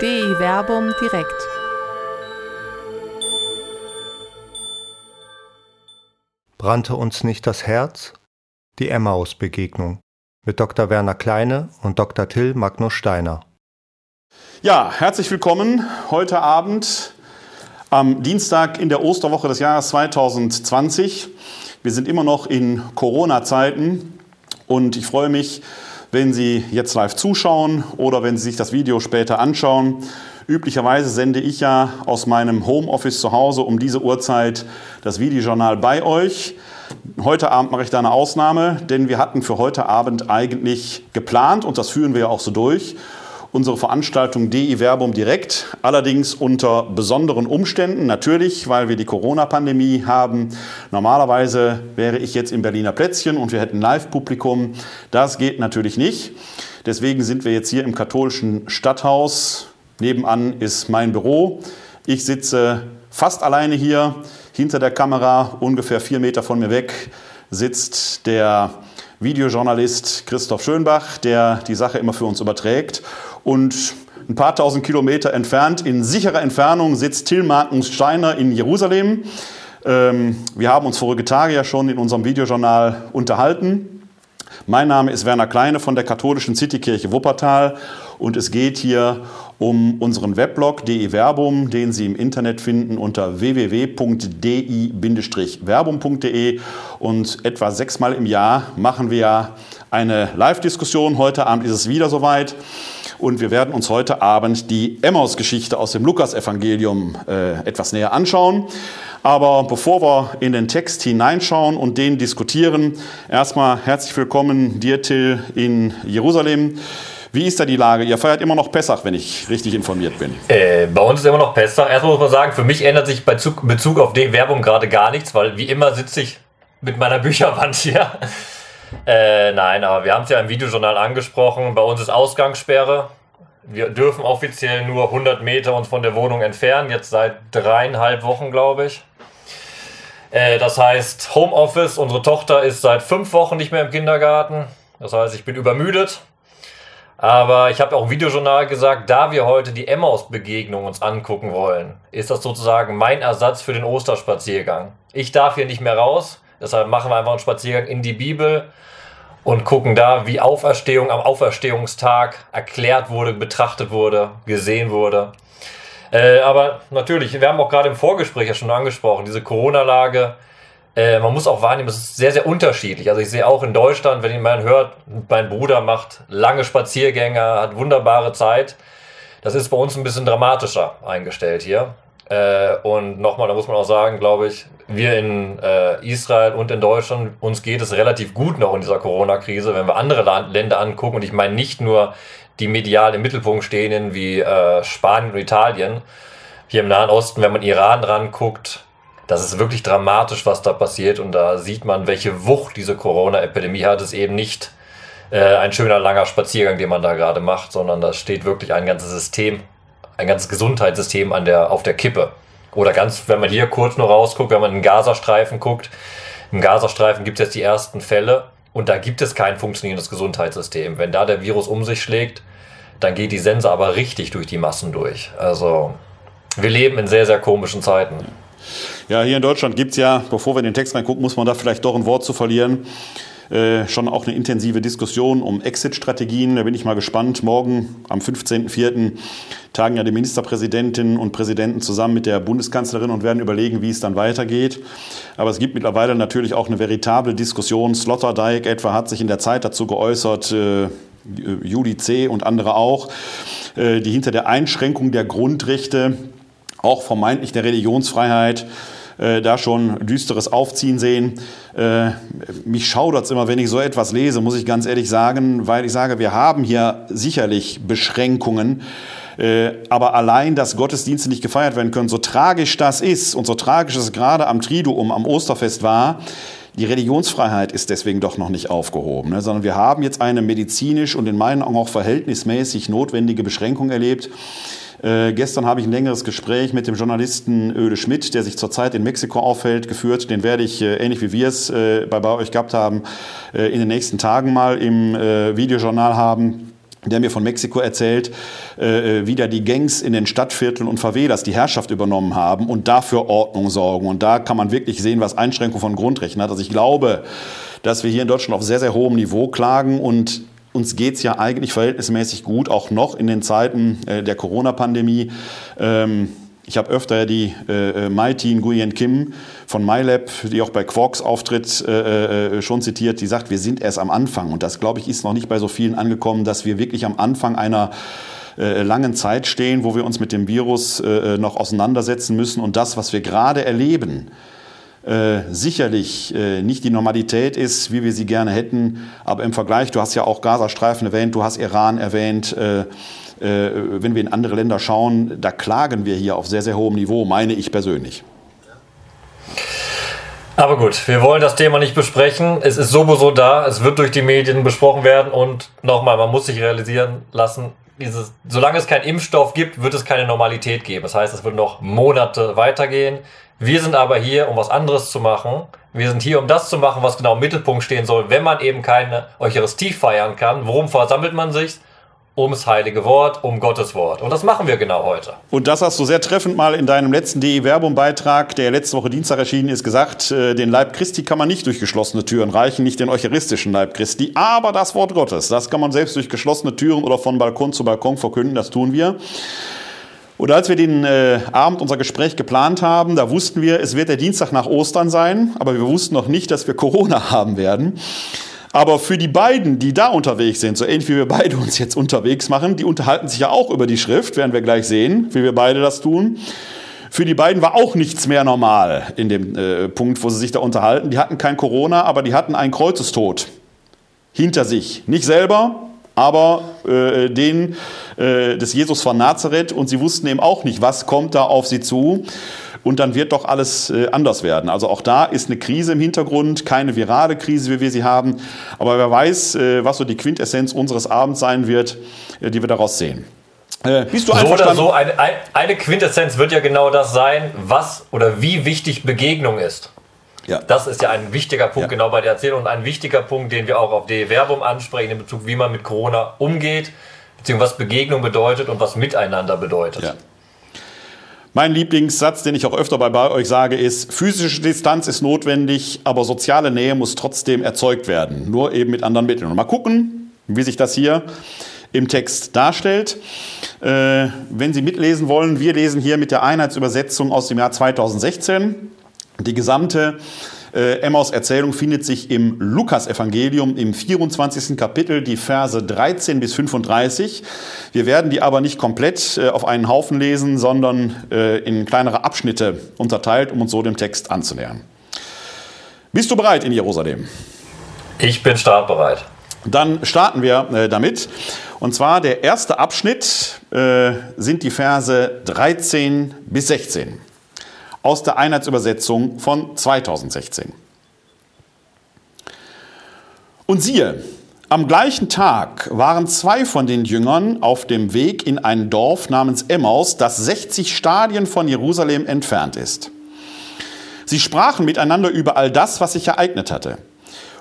DI Werbung direkt. Brannte uns nicht das Herz? Die Emmaus-Begegnung mit Dr. Werner Kleine und Dr. Till Magnus Steiner. Ja, herzlich willkommen heute Abend am Dienstag in der Osterwoche des Jahres 2020. Wir sind immer noch in Corona-Zeiten und ich freue mich, wenn Sie jetzt live zuschauen oder wenn Sie sich das Video später anschauen. Üblicherweise sende ich ja aus meinem Homeoffice zu Hause um diese Uhrzeit das Videojournal bei euch. Heute Abend mache ich da eine Ausnahme, denn wir hatten für heute Abend eigentlich geplant und das führen wir ja auch so durch unsere Veranstaltung DI Werbung direkt, allerdings unter besonderen Umständen. Natürlich, weil wir die Corona-Pandemie haben. Normalerweise wäre ich jetzt im Berliner Plätzchen und wir hätten Live-Publikum. Das geht natürlich nicht. Deswegen sind wir jetzt hier im katholischen Stadthaus. Nebenan ist mein Büro. Ich sitze fast alleine hier hinter der Kamera, ungefähr vier Meter von mir weg, sitzt der Videojournalist Christoph Schönbach, der die Sache immer für uns überträgt. Und ein paar tausend Kilometer entfernt, in sicherer Entfernung, sitzt Till Martens Steiner in Jerusalem. Ähm, wir haben uns vorige Tage ja schon in unserem Videojournal unterhalten. Mein Name ist Werner Kleine von der katholischen Citykirche Wuppertal und es geht hier um unseren Weblog DI Werbum, den Sie im Internet finden unter www.di-werbum.de und etwa sechsmal im Jahr machen wir eine Live-Diskussion. Heute Abend ist es wieder soweit. Und wir werden uns heute Abend die Emmaus-Geschichte aus dem Lukasevangelium äh, etwas näher anschauen. Aber bevor wir in den Text hineinschauen und den diskutieren, erstmal herzlich willkommen dir, Till, in Jerusalem. Wie ist da die Lage? Ihr feiert immer noch Pessach, wenn ich richtig informiert bin. Äh, bei uns ist immer noch Pessach. Erstmal muss man sagen, für mich ändert sich bei Bezug auf die Werbung gerade gar nichts, weil wie immer sitze ich mit meiner Bücherwand hier. Äh, nein, aber wir haben es ja im Videojournal angesprochen. Bei uns ist Ausgangssperre. Wir dürfen offiziell nur 100 Meter uns von der Wohnung entfernen, jetzt seit dreieinhalb Wochen, glaube ich. Äh, das heißt, Homeoffice, unsere Tochter ist seit fünf Wochen nicht mehr im Kindergarten. Das heißt, ich bin übermüdet. Aber ich habe auch im Videojournal gesagt, da wir heute die Emmaus-Begegnung uns angucken wollen, ist das sozusagen mein Ersatz für den Osterspaziergang. Ich darf hier nicht mehr raus, deshalb machen wir einfach einen Spaziergang in die Bibel und gucken da, wie Auferstehung am Auferstehungstag erklärt wurde, betrachtet wurde, gesehen wurde. Äh, aber natürlich, wir haben auch gerade im Vorgespräch ja schon angesprochen, diese Corona-Lage, äh, man muss auch wahrnehmen, es ist sehr, sehr unterschiedlich. Also ich sehe auch in Deutschland, wenn man hört, mein Bruder macht lange Spaziergänge, hat wunderbare Zeit. Das ist bei uns ein bisschen dramatischer eingestellt hier. Äh, und nochmal, da muss man auch sagen, glaube ich, wir in äh, Israel und in Deutschland, uns geht es relativ gut noch in dieser Corona-Krise, wenn wir andere Land Länder angucken. Und ich meine nicht nur die medial im Mittelpunkt stehenden wie äh, Spanien und Italien. Hier im Nahen Osten, wenn man Iran ranguckt, das ist wirklich dramatisch, was da passiert. Und da sieht man, welche Wucht diese Corona-Epidemie hat. Es ist eben nicht äh, ein schöner langer Spaziergang, den man da gerade macht, sondern da steht wirklich ein ganzes System ein ganzes Gesundheitssystem an der, auf der Kippe. Oder ganz, wenn man hier kurz nur rausguckt, wenn man in den Gazastreifen guckt, im Gazastreifen gibt es jetzt die ersten Fälle und da gibt es kein funktionierendes Gesundheitssystem. Wenn da der Virus um sich schlägt, dann geht die Sense aber richtig durch die Massen durch. Also wir leben in sehr, sehr komischen Zeiten. Ja, hier in Deutschland gibt es ja, bevor wir in den Text reingucken, muss man da vielleicht doch ein Wort zu verlieren. Äh, schon auch eine intensive Diskussion um Exit-Strategien. Da bin ich mal gespannt. Morgen am 15.04. tagen ja die Ministerpräsidentinnen und Präsidenten zusammen mit der Bundeskanzlerin und werden überlegen, wie es dann weitergeht. Aber es gibt mittlerweile natürlich auch eine veritable Diskussion. Sloterdijk etwa hat sich in der Zeit dazu geäußert, äh, Juli C. und andere auch, äh, die hinter der Einschränkung der Grundrechte, auch vermeintlich der Religionsfreiheit, äh, da schon düsteres Aufziehen sehen. Äh, mich schaudert es immer, wenn ich so etwas lese, muss ich ganz ehrlich sagen, weil ich sage, wir haben hier sicherlich Beschränkungen. Äh, aber allein, dass Gottesdienste nicht gefeiert werden können, so tragisch das ist und so tragisch es gerade am Triduum, am Osterfest war, die Religionsfreiheit ist deswegen doch noch nicht aufgehoben, ne? sondern wir haben jetzt eine medizinisch und in meinen Augen auch verhältnismäßig notwendige Beschränkung erlebt. Äh, gestern habe ich ein längeres Gespräch mit dem Journalisten Öde Schmidt, der sich zurzeit in Mexiko aufhält, geführt. Den werde ich, äh, ähnlich wie wir es äh, bei, bei euch gehabt haben, äh, in den nächsten Tagen mal im äh, Videojournal haben. der mir von Mexiko erzählt, äh, wie da die Gangs in den Stadtvierteln und Favelas die Herrschaft übernommen haben und dafür Ordnung sorgen. Und da kann man wirklich sehen, was Einschränkung von Grundrechten hat. Also ich glaube, dass wir hier in Deutschland auf sehr, sehr hohem Niveau klagen und uns geht's ja eigentlich verhältnismäßig gut, auch noch in den Zeiten äh, der Corona-Pandemie. Ähm, ich habe öfter die äh, Mighty Nguyen Kim von MyLab, die auch bei Quarks auftritt, äh, äh, schon zitiert, die sagt, wir sind erst am Anfang. Und das, glaube ich, ist noch nicht bei so vielen angekommen, dass wir wirklich am Anfang einer äh, langen Zeit stehen, wo wir uns mit dem Virus äh, noch auseinandersetzen müssen. Und das, was wir gerade erleben, äh, sicherlich äh, nicht die Normalität ist, wie wir sie gerne hätten. Aber im Vergleich, du hast ja auch Gazastreifen erwähnt, du hast Iran erwähnt. Äh, äh, wenn wir in andere Länder schauen, da klagen wir hier auf sehr, sehr hohem Niveau, meine ich persönlich. Aber gut, wir wollen das Thema nicht besprechen. Es ist sowieso da, es wird durch die Medien besprochen werden und nochmal, man muss sich realisieren lassen, dieses, solange es keinen Impfstoff gibt, wird es keine Normalität geben. Das heißt, es wird noch Monate weitergehen. Wir sind aber hier, um was anderes zu machen. Wir sind hier, um das zu machen, was genau im Mittelpunkt stehen soll, wenn man eben keine Eucharistie feiern kann. Worum versammelt man sich? ums heilige Wort, um Gottes Wort. Und das machen wir genau heute. Und das hast du sehr treffend mal in deinem letzten DE Verbum Beitrag, der letzte Woche Dienstag erschienen ist, gesagt, äh, den Leib Christi kann man nicht durch geschlossene Türen reichen, nicht den eucharistischen Leib Christi, aber das Wort Gottes, das kann man selbst durch geschlossene Türen oder von Balkon zu Balkon verkünden, das tun wir. Und als wir den äh, Abend unser Gespräch geplant haben, da wussten wir, es wird der Dienstag nach Ostern sein, aber wir wussten noch nicht, dass wir Corona haben werden. Aber für die beiden, die da unterwegs sind, so ähnlich wie wir beide uns jetzt unterwegs machen, die unterhalten sich ja auch über die Schrift, werden wir gleich sehen, wie wir beide das tun. Für die beiden war auch nichts mehr normal in dem äh, Punkt, wo sie sich da unterhalten. Die hatten kein Corona, aber die hatten einen Kreuzestod hinter sich. Nicht selber, aber äh, den äh, des Jesus von Nazareth. Und sie wussten eben auch nicht, was kommt da auf sie zu und dann wird doch alles äh, anders werden. Also auch da ist eine Krise im Hintergrund, keine virale Krise, wie wir sie haben. Aber wer weiß, äh, was so die Quintessenz unseres Abends sein wird, äh, die wir daraus sehen. Äh, bist du so oder so, eine, eine Quintessenz wird ja genau das sein, was oder wie wichtig Begegnung ist. Ja. Das ist ja ein wichtiger Punkt ja. genau bei der Erzählung und ein wichtiger Punkt, den wir auch auf de Verbum ansprechen in Bezug, wie man mit Corona umgeht, beziehungsweise was Begegnung bedeutet und was Miteinander bedeutet. Ja. Mein Lieblingssatz, den ich auch öfter bei euch sage, ist, physische Distanz ist notwendig, aber soziale Nähe muss trotzdem erzeugt werden, nur eben mit anderen Mitteln. Und mal gucken, wie sich das hier im Text darstellt. Äh, wenn Sie mitlesen wollen, wir lesen hier mit der Einheitsübersetzung aus dem Jahr 2016 die gesamte äh, Emmaus Erzählung findet sich im Lukas-Evangelium im 24. Kapitel, die Verse 13 bis 35. Wir werden die aber nicht komplett äh, auf einen Haufen lesen, sondern äh, in kleinere Abschnitte unterteilt, um uns so dem Text anzunähern. Bist du bereit in Jerusalem? Ich bin startbereit. Dann starten wir äh, damit. Und zwar der erste Abschnitt äh, sind die Verse 13 bis 16 aus der Einheitsübersetzung von 2016. Und siehe, am gleichen Tag waren zwei von den Jüngern auf dem Weg in ein Dorf namens Emmaus, das 60 Stadien von Jerusalem entfernt ist. Sie sprachen miteinander über all das, was sich ereignet hatte.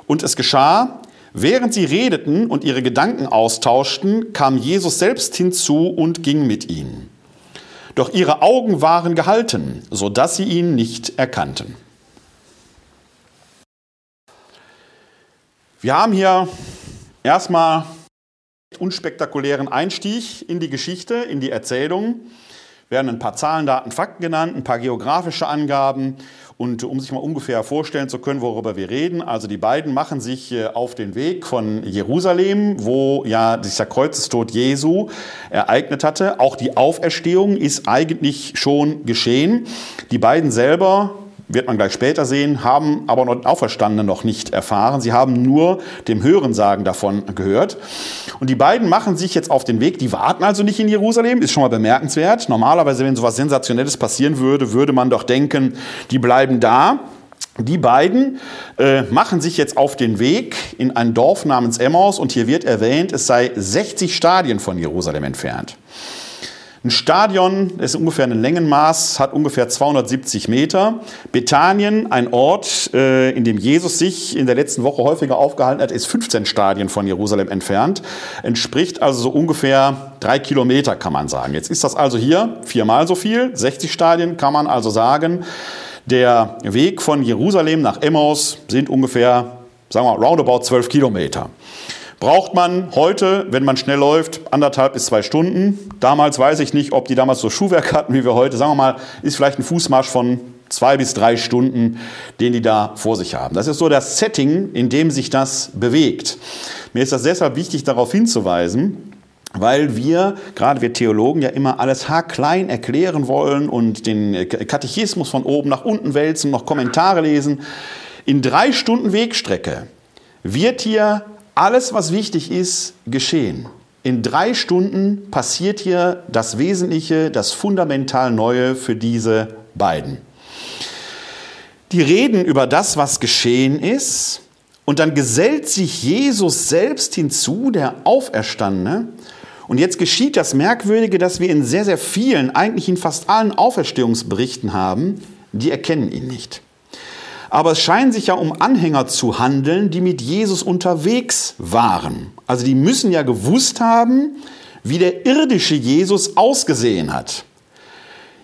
Und es geschah, während sie redeten und ihre Gedanken austauschten, kam Jesus selbst hinzu und ging mit ihnen. Doch ihre Augen waren gehalten, so dass sie ihn nicht erkannten. Wir haben hier erstmal unspektakulären Einstieg in die Geschichte, in die Erzählung. Werden ein paar Zahlen, Daten, Fakten genannt, ein paar geografische Angaben und um sich mal ungefähr vorstellen zu können, worüber wir reden, also die beiden machen sich äh, auf den Weg von Jerusalem, wo ja dieser Kreuzestod Jesu ereignet hatte. Auch die Auferstehung ist eigentlich schon geschehen. Die beiden selber wird man gleich später sehen, haben aber noch Auferstandene noch nicht erfahren. Sie haben nur dem Hörensagen davon gehört. Und die beiden machen sich jetzt auf den Weg. Die warten also nicht in Jerusalem, ist schon mal bemerkenswert. Normalerweise, wenn sowas Sensationelles passieren würde, würde man doch denken, die bleiben da. Die beiden äh, machen sich jetzt auf den Weg in ein Dorf namens Emmaus und hier wird erwähnt, es sei 60 Stadien von Jerusalem entfernt. Ein Stadion ist ungefähr ein Längenmaß, hat ungefähr 270 Meter. Bethanien, ein Ort, äh, in dem Jesus sich in der letzten Woche häufiger aufgehalten hat, ist 15 Stadien von Jerusalem entfernt. Entspricht also so ungefähr drei Kilometer, kann man sagen. Jetzt ist das also hier viermal so viel, 60 Stadien, kann man also sagen. Der Weg von Jerusalem nach Emmaus sind ungefähr, sagen wir, roundabout 12 Kilometer. Braucht man heute, wenn man schnell läuft, anderthalb bis zwei Stunden. Damals weiß ich nicht, ob die damals so Schuhwerk hatten wie wir heute. Sagen wir mal, ist vielleicht ein Fußmarsch von zwei bis drei Stunden, den die da vor sich haben. Das ist so das Setting, in dem sich das bewegt. Mir ist das deshalb wichtig, darauf hinzuweisen, weil wir, gerade wir Theologen, ja immer alles haarklein erklären wollen und den Katechismus von oben nach unten wälzen, noch Kommentare lesen. In drei Stunden Wegstrecke wird hier alles, was wichtig ist, geschehen. In drei Stunden passiert hier das Wesentliche, das fundamental Neue für diese beiden. Die reden über das, was geschehen ist, und dann gesellt sich Jesus selbst hinzu, der Auferstandene. Und jetzt geschieht das Merkwürdige, dass wir in sehr, sehr vielen, eigentlich in fast allen Auferstehungsberichten haben, die erkennen ihn nicht. Aber es scheint sich ja um Anhänger zu handeln, die mit Jesus unterwegs waren. Also die müssen ja gewusst haben, wie der irdische Jesus ausgesehen hat.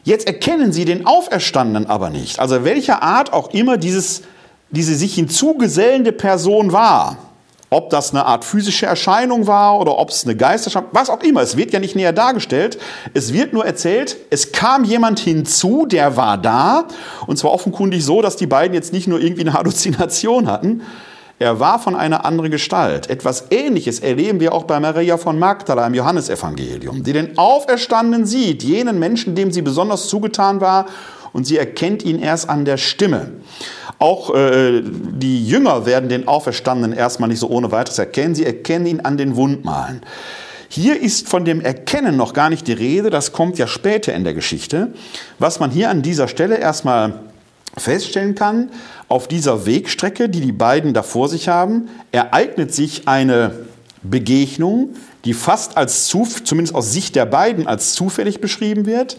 Jetzt erkennen sie den Auferstandenen aber nicht. Also welcher Art auch immer dieses, diese sich hinzugesellende Person war. Ob das eine Art physische Erscheinung war oder ob es eine Geisterscheinung, was auch immer. Es wird ja nicht näher dargestellt. Es wird nur erzählt, es kam jemand hinzu, der war da. Und zwar offenkundig so, dass die beiden jetzt nicht nur irgendwie eine Halluzination hatten. Er war von einer anderen Gestalt. Etwas Ähnliches erleben wir auch bei Maria von Magdala im Johannesevangelium, die den Auferstandenen sieht, jenen Menschen, dem sie besonders zugetan war, und sie erkennt ihn erst an der Stimme. Auch äh, die Jünger werden den Auferstandenen erstmal nicht so ohne weiteres erkennen. Sie erkennen ihn an den Wundmalen. Hier ist von dem Erkennen noch gar nicht die Rede, das kommt ja später in der Geschichte. Was man hier an dieser Stelle erstmal feststellen kann, auf dieser Wegstrecke, die die beiden da vor sich haben, ereignet sich eine Begegnung, die fast als, zumindest aus Sicht der beiden, als zufällig beschrieben wird.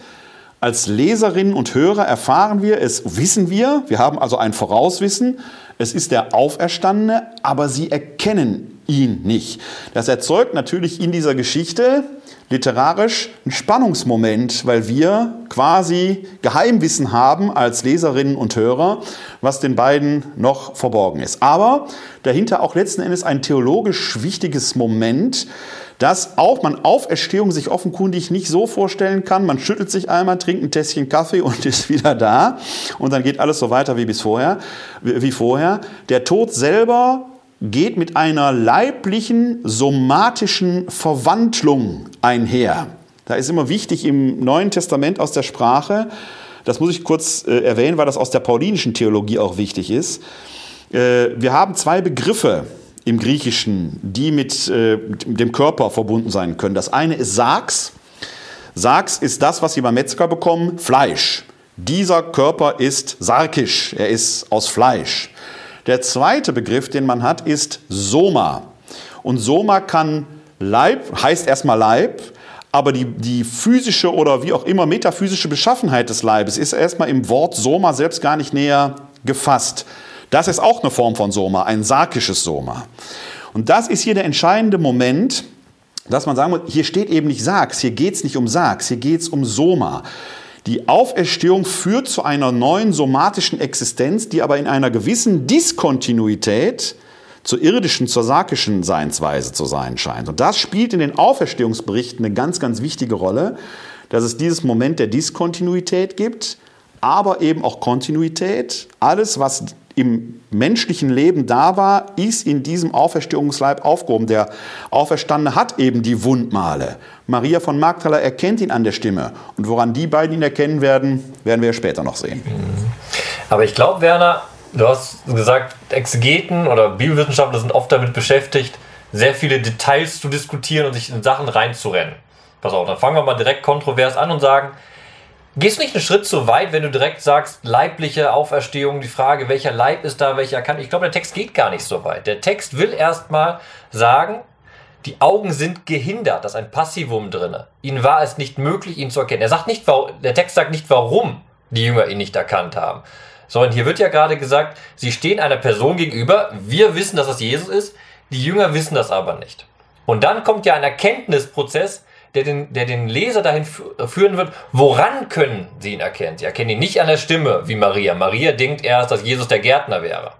Als Leserinnen und Hörer erfahren wir, es wissen wir, wir haben also ein Vorauswissen, es ist der Auferstandene, aber sie erkennen ihn nicht. Das erzeugt natürlich in dieser Geschichte literarisch ein Spannungsmoment, weil wir quasi Geheimwissen haben als Leserinnen und Hörer, was den beiden noch verborgen ist. Aber dahinter auch letzten Endes ein theologisch wichtiges Moment, dass auch man Auferstehung sich offenkundig nicht so vorstellen kann. Man schüttelt sich einmal, trinkt ein Tässchen Kaffee und ist wieder da. Und dann geht alles so weiter wie bis vorher, wie vorher. Der Tod selber geht mit einer leiblichen, somatischen Verwandlung einher. Da ist immer wichtig im Neuen Testament aus der Sprache, das muss ich kurz äh, erwähnen, weil das aus der paulinischen Theologie auch wichtig ist. Äh, wir haben zwei Begriffe, im Griechischen, die mit äh, dem Körper verbunden sein können. Das eine ist Sarx. Sarx ist das, was Sie beim Metzger bekommen, Fleisch. Dieser Körper ist sarkisch, er ist aus Fleisch. Der zweite Begriff, den man hat, ist Soma. Und Soma kann Leib, heißt erstmal Leib, aber die, die physische oder wie auch immer metaphysische Beschaffenheit des Leibes ist erstmal im Wort Soma selbst gar nicht näher gefasst. Das ist auch eine Form von Soma, ein sarkisches Soma. Und das ist hier der entscheidende Moment, dass man sagen muss, hier steht eben nicht Sarx, hier geht es nicht um Sarx, hier geht es um Soma. Die Auferstehung führt zu einer neuen somatischen Existenz, die aber in einer gewissen Diskontinuität zur irdischen, zur sarkischen Seinsweise zu sein scheint. Und das spielt in den Auferstehungsberichten eine ganz, ganz wichtige Rolle, dass es dieses Moment der Diskontinuität gibt, aber eben auch Kontinuität. Alles, was im menschlichen Leben da war, ist in diesem Auferstehungsleib aufgehoben. Der Auferstandene hat eben die Wundmale. Maria von Magdala erkennt ihn an der Stimme. Und woran die beiden ihn erkennen werden, werden wir später noch sehen. Aber ich glaube, Werner, du hast gesagt, Exegeten oder Bibelwissenschaftler sind oft damit beschäftigt, sehr viele Details zu diskutieren und sich in Sachen reinzurennen. Pass auf, dann fangen wir mal direkt kontrovers an und sagen, Gehst du nicht einen Schritt zu weit, wenn du direkt sagst, leibliche Auferstehung, die Frage, welcher Leib ist da, welcher kann. Ich glaube, der Text geht gar nicht so weit. Der Text will erstmal sagen, Die Augen sind gehindert, da ist ein Passivum drin. Ihnen war es nicht möglich, ihn zu erkennen. Er sagt nicht, der Text sagt nicht, warum die Jünger ihn nicht erkannt haben. Sondern hier wird ja gerade gesagt, sie stehen einer Person gegenüber, wir wissen, dass es Jesus ist, die Jünger wissen das aber nicht. Und dann kommt ja ein Erkenntnisprozess, der den, der den Leser dahin führen wird, woran können sie ihn erkennen? Sie erkennen ihn nicht an der Stimme wie Maria. Maria denkt erst, dass Jesus der Gärtner wäre.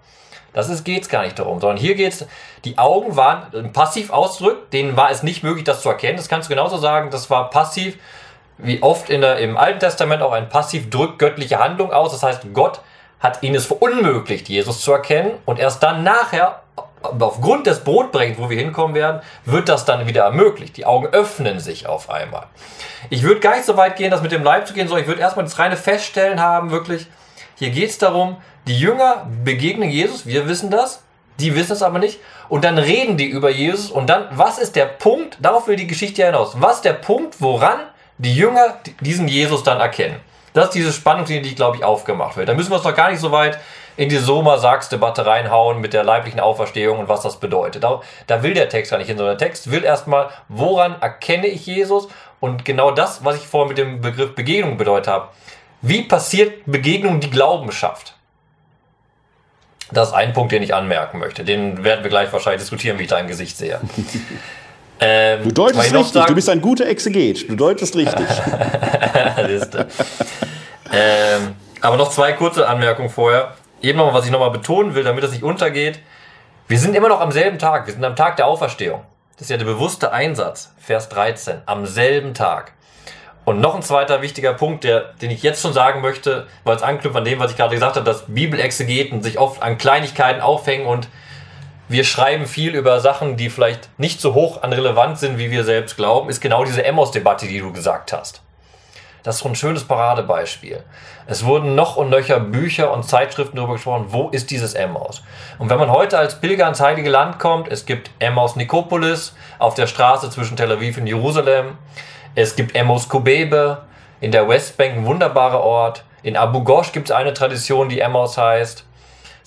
Das ist, geht's gar nicht darum, sondern hier geht's, die Augen waren passiv ausgedrückt, denen war es nicht möglich, das zu erkennen. Das kannst du genauso sagen, das war passiv, wie oft in der, im Alten Testament auch ein passiv drückt göttliche Handlung aus. Das heißt, Gott hat ihnen es verunmöglicht, Jesus zu erkennen und erst dann nachher, aufgrund des Brotbrechens, wo wir hinkommen werden, wird das dann wieder ermöglicht. Die Augen öffnen sich auf einmal. Ich würde gar nicht so weit gehen, das mit dem Leib zu gehen, sondern ich würde erstmal das reine Feststellen haben, wirklich, hier geht es darum, die Jünger begegnen Jesus, wir wissen das, die wissen es aber nicht. Und dann reden die über Jesus. Und dann, was ist der Punkt? Darauf will die Geschichte hinaus. Was ist der Punkt, woran die Jünger diesen Jesus dann erkennen? Das ist diese Spannungslinie, die, glaube ich, aufgemacht wird. Da müssen wir uns noch gar nicht so weit in die Soma-Sachs-Debatte reinhauen mit der leiblichen Auferstehung und was das bedeutet. Da, da will der Text gar nicht hin, sondern der Text will erstmal, woran erkenne ich Jesus? Und genau das, was ich vorhin mit dem Begriff Begegnung bedeutet habe. Wie passiert Begegnung, die Glauben schafft? Das ist ein Punkt, den ich anmerken möchte. Den werden wir gleich wahrscheinlich diskutieren, wie ich dein Gesicht sehe. Ähm, du deutest richtig, sagen, du bist ein guter Exeget, du deutest richtig. ähm, aber noch zwei kurze Anmerkungen vorher. Eben nochmal, was ich nochmal betonen will, damit das nicht untergeht. Wir sind immer noch am selben Tag, wir sind am Tag der Auferstehung. Das ist ja der bewusste Einsatz, Vers 13, am selben Tag. Und noch ein zweiter wichtiger Punkt, der, den ich jetzt schon sagen möchte, weil es anknüpft an dem, was ich gerade gesagt habe, dass Bibelexegeten sich oft an Kleinigkeiten aufhängen und wir schreiben viel über Sachen, die vielleicht nicht so hoch an relevant sind, wie wir selbst glauben, ist genau diese Emmos-Debatte, die du gesagt hast. Das ist so ein schönes Paradebeispiel. Es wurden noch und nöcher Bücher und Zeitschriften darüber gesprochen, wo ist dieses Emmaus? Und wenn man heute als Pilger ins Heilige Land kommt, es gibt Emmaus Nikopolis auf der Straße zwischen Tel Aviv und Jerusalem. Es gibt Emos Kubebe in der Westbank, ein wunderbarer Ort. In Abu Ghosh gibt es eine Tradition, die Emos heißt.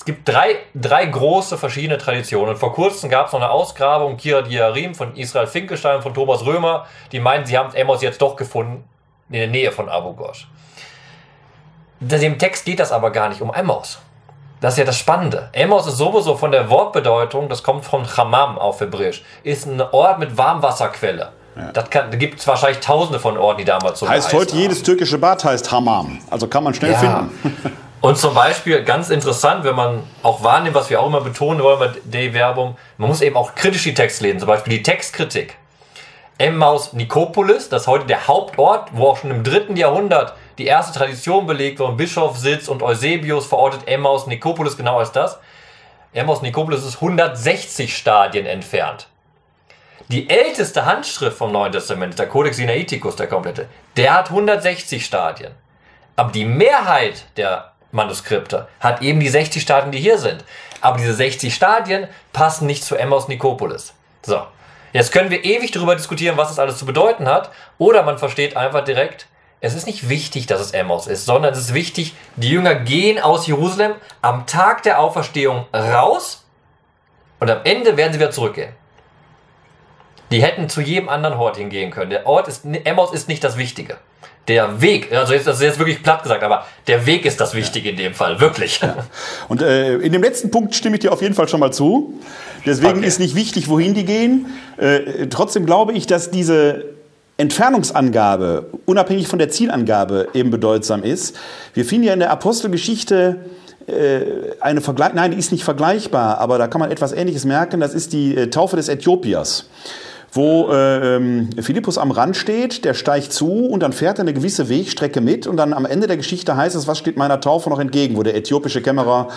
Es gibt drei, drei große verschiedene Traditionen. Und vor kurzem gab es noch eine Ausgrabung, Kira Diarim von Israel Finkelstein und von Thomas Römer, die meinen, sie haben Emos jetzt doch gefunden, in der Nähe von Abu Ghosh. Dem Text geht das aber gar nicht um Emos. Das ist ja das Spannende. Emos ist sowieso von der Wortbedeutung, das kommt von Chamam auf Hebräisch, ist ein Ort mit Warmwasserquelle. Ja. Das da gibt es wahrscheinlich tausende von Orten, die damals so Heißt heute haben. jedes türkische Bad heißt Hammam. Also kann man schnell ja. finden. Und zum Beispiel ganz interessant, wenn man auch wahrnimmt, was wir auch immer betonen wollen bei der Werbung, man muss eben auch kritisch die Texte lesen. Zum Beispiel die Textkritik. Emmaus Nikopolis, das ist heute der Hauptort, wo auch schon im dritten Jahrhundert die erste Tradition belegt wurde, Bischof sitzt und Eusebius verortet Emmaus Nikopolis genau als das. Emmaus Nikopolis ist 160 Stadien entfernt. Die älteste Handschrift vom Neuen Testament, der Codex Sinaiticus, der komplette, der hat 160 Stadien. Aber die Mehrheit der Manuskripte hat eben die 60 Stadien, die hier sind. Aber diese 60 Stadien passen nicht zu Emmaus Nikopolis. So. Jetzt können wir ewig darüber diskutieren, was das alles zu bedeuten hat. Oder man versteht einfach direkt, es ist nicht wichtig, dass es Emmaus ist, sondern es ist wichtig, die Jünger gehen aus Jerusalem am Tag der Auferstehung raus und am Ende werden sie wieder zurückgehen. Die hätten zu jedem anderen Ort hingehen können. Der Ort ist, Emmaus ist nicht das Wichtige. Der Weg, also jetzt, das ist jetzt wirklich platt gesagt, aber der Weg ist das Wichtige in dem Fall, wirklich. Ja. Und äh, in dem letzten Punkt stimme ich dir auf jeden Fall schon mal zu. Deswegen okay. ist nicht wichtig, wohin die gehen. Äh, trotzdem glaube ich, dass diese Entfernungsangabe, unabhängig von der Zielangabe, eben bedeutsam ist. Wir finden ja in der Apostelgeschichte äh, eine Vergleich, nein, die ist nicht vergleichbar, aber da kann man etwas Ähnliches merken. Das ist die äh, Taufe des Äthiopiers wo äh, ähm, Philippus am Rand steht, der steigt zu und dann fährt er eine gewisse Wegstrecke mit und dann am Ende der Geschichte heißt es, was steht meiner Taufe noch entgegen, wo der äthiopische Kämmerer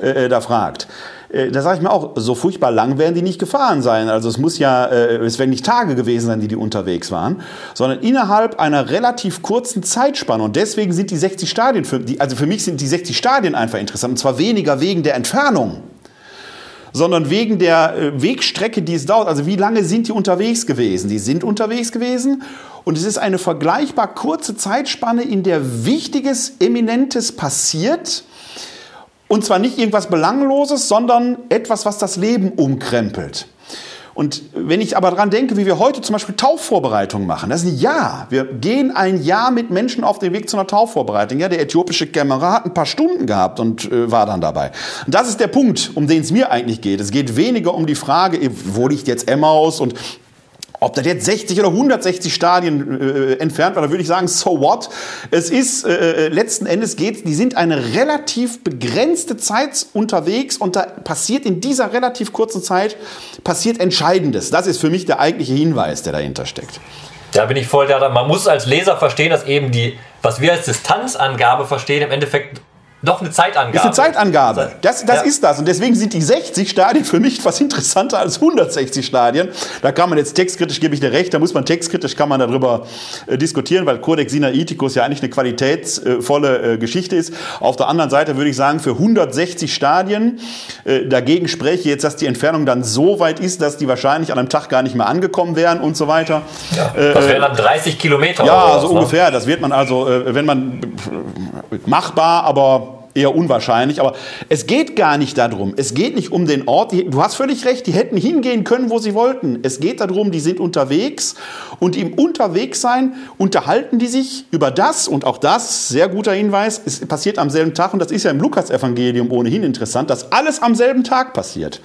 äh, äh da fragt. Äh, da sage ich mir auch, so furchtbar lang werden die nicht gefahren sein. Also es muss ja, äh, es werden nicht Tage gewesen sein, die die unterwegs waren, sondern innerhalb einer relativ kurzen Zeitspanne. Und deswegen sind die 60 Stadien für also für mich sind die 60 Stadien einfach interessant. Und zwar weniger wegen der Entfernung sondern wegen der äh, Wegstrecke, die es dauert. Also wie lange sind die unterwegs gewesen? Die sind unterwegs gewesen und es ist eine vergleichbar kurze Zeitspanne, in der Wichtiges, Eminentes passiert. Und zwar nicht irgendwas Belangloses, sondern etwas, was das Leben umkrempelt. Und wenn ich aber daran denke, wie wir heute zum Beispiel Taufvorbereitungen machen, das ist ein Jahr. Wir gehen ein Jahr mit Menschen auf den Weg zu einer Taufvorbereitung. Ja, der äthiopische Kämmerer hat ein paar Stunden gehabt und äh, war dann dabei. Und das ist der Punkt, um den es mir eigentlich geht. Es geht weniger um die Frage, wo liegt jetzt Emmaus und ob das jetzt 60 oder 160 Stadien äh, entfernt war, da würde ich sagen, so what? Es ist äh, äh, letzten Endes geht, die sind eine relativ begrenzte Zeit unterwegs und da passiert in dieser relativ kurzen Zeit passiert Entscheidendes. Das ist für mich der eigentliche Hinweis, der dahinter steckt. Da bin ich voll da. Man muss als Leser verstehen, dass eben die, was wir als Distanzangabe verstehen, im Endeffekt doch eine Zeitangabe. Ist eine Zeitangabe. Das, das ja. ist das. Und deswegen sind die 60 Stadien für mich etwas interessanter als 160 Stadien. Da kann man jetzt textkritisch, gebe ich dir recht, da muss man textkritisch, kann man darüber äh, diskutieren, weil Codex Sinaiticus ja eigentlich eine qualitätsvolle äh, Geschichte ist. Auf der anderen Seite würde ich sagen, für 160 Stadien, äh, dagegen spreche jetzt, dass die Entfernung dann so weit ist, dass die wahrscheinlich an einem Tag gar nicht mehr angekommen wären und so weiter. Ja, das wären dann 30 Kilometer. Ja, so also ne? ungefähr. Das wird man also, äh, wenn man äh, machbar, aber eher unwahrscheinlich. Aber es geht gar nicht darum. Es geht nicht um den Ort. Du hast völlig recht, die hätten hingehen können, wo sie wollten. Es geht darum, die sind unterwegs und im Unterwegssein unterhalten die sich über das und auch das, sehr guter Hinweis, es passiert am selben Tag und das ist ja im Lukas-Evangelium ohnehin interessant, dass alles am selben Tag passiert.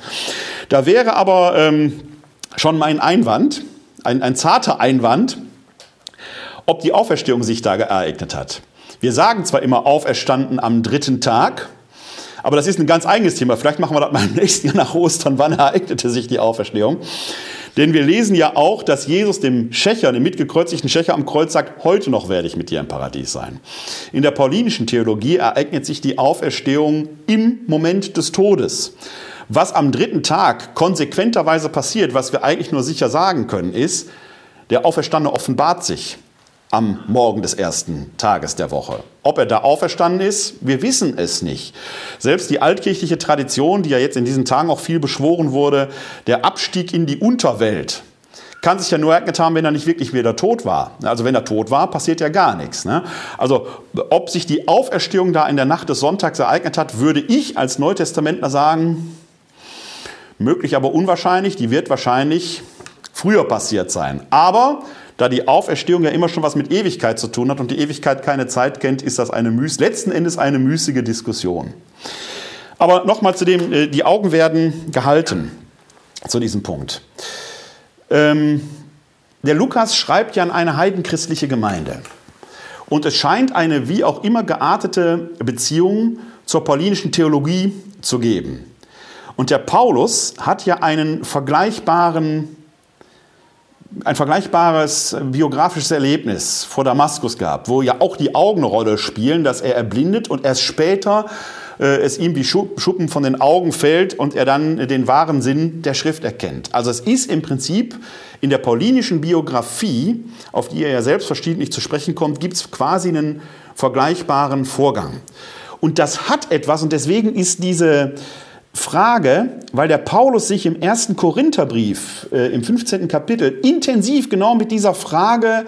Da wäre aber ähm, schon mein Einwand, ein, ein zarter Einwand, ob die Auferstehung sich da ereignet hat. Wir sagen zwar immer auferstanden am dritten Tag, aber das ist ein ganz eigenes Thema. Vielleicht machen wir das mal im nächsten Jahr nach Ostern. Wann ereignete sich die Auferstehung? Denn wir lesen ja auch, dass Jesus dem Schächer, dem mitgekreuzigten Schächer am Kreuz sagt, heute noch werde ich mit dir im Paradies sein. In der paulinischen Theologie ereignet sich die Auferstehung im Moment des Todes. Was am dritten Tag konsequenterweise passiert, was wir eigentlich nur sicher sagen können, ist, der Auferstandene offenbart sich am Morgen des ersten Tages der Woche. Ob er da auferstanden ist, wir wissen es nicht. Selbst die altkirchliche Tradition, die ja jetzt in diesen Tagen auch viel beschworen wurde, der Abstieg in die Unterwelt, kann sich ja nur ereignet haben, wenn er nicht wirklich wieder tot war. Also wenn er tot war, passiert ja gar nichts. Ne? Also ob sich die Auferstehung da in der Nacht des Sonntags ereignet hat, würde ich als Neutestamentler sagen, möglich, aber unwahrscheinlich. Die wird wahrscheinlich früher passiert sein. Aber da die Auferstehung ja immer schon was mit Ewigkeit zu tun hat und die Ewigkeit keine Zeit kennt, ist das eine müß letzten Endes eine müßige Diskussion. Aber nochmal zu dem, äh, die Augen werden gehalten, zu diesem Punkt. Ähm, der Lukas schreibt ja an eine heidenchristliche Gemeinde. Und es scheint eine wie auch immer geartete Beziehung zur paulinischen Theologie zu geben. Und der Paulus hat ja einen vergleichbaren ein vergleichbares biografisches Erlebnis vor Damaskus gehabt, wo ja auch die Augen eine Rolle spielen, dass er erblindet und erst später äh, es ihm wie Schuppen von den Augen fällt und er dann den wahren Sinn der Schrift erkennt. Also es ist im Prinzip in der paulinischen Biografie, auf die er ja selbstverständlich zu sprechen kommt, gibt es quasi einen vergleichbaren Vorgang. Und das hat etwas und deswegen ist diese Frage, weil der Paulus sich im ersten Korintherbrief äh, im 15. Kapitel intensiv genau mit dieser Frage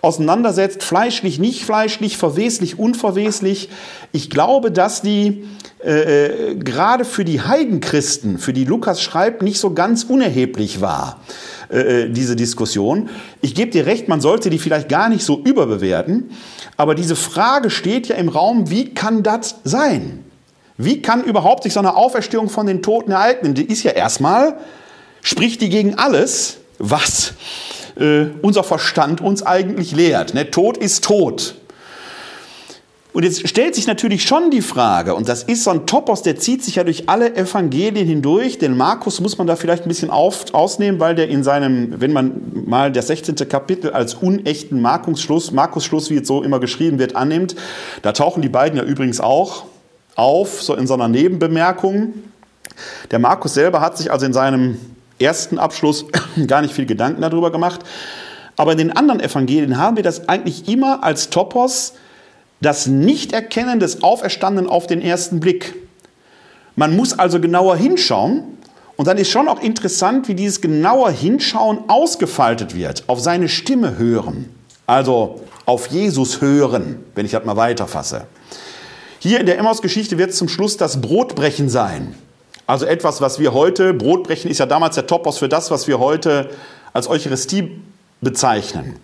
auseinandersetzt, fleischlich, nicht fleischlich, verweslich, unverweslich. Ich glaube, dass die äh, äh, gerade für die Heidenchristen, für die Lukas schreibt, nicht so ganz unerheblich war, äh, äh diese Diskussion. Ich gebe dir recht, man sollte die vielleicht gar nicht so überbewerten, aber diese Frage steht ja im Raum, wie kann das sein? Wie kann überhaupt sich so eine Auferstehung von den Toten ereignen? Die ist ja erstmal, spricht die gegen alles, was äh, unser Verstand uns eigentlich lehrt. Ne? Tod ist Tod. Und jetzt stellt sich natürlich schon die Frage, und das ist so ein Topos, der zieht sich ja durch alle Evangelien hindurch. Den Markus muss man da vielleicht ein bisschen auf, ausnehmen, weil der in seinem, wenn man mal das 16. Kapitel als unechten Markusschluss, Markusschluss, wie es so immer geschrieben wird, annimmt, da tauchen die beiden ja übrigens auch auf, so in so einer Nebenbemerkung. Der Markus selber hat sich also in seinem ersten Abschluss gar nicht viel Gedanken darüber gemacht. Aber in den anderen Evangelien haben wir das eigentlich immer als Topos, das Nichterkennen des Auferstandenen auf den ersten Blick. Man muss also genauer hinschauen und dann ist schon auch interessant, wie dieses genauer Hinschauen ausgefaltet wird, auf seine Stimme hören, also auf Jesus hören, wenn ich das mal weiterfasse. Hier in der Emmaus-Geschichte wird es zum Schluss das Brotbrechen sein. Also etwas, was wir heute, Brotbrechen ist ja damals der Topos für das, was wir heute als Eucharistie bezeichnen.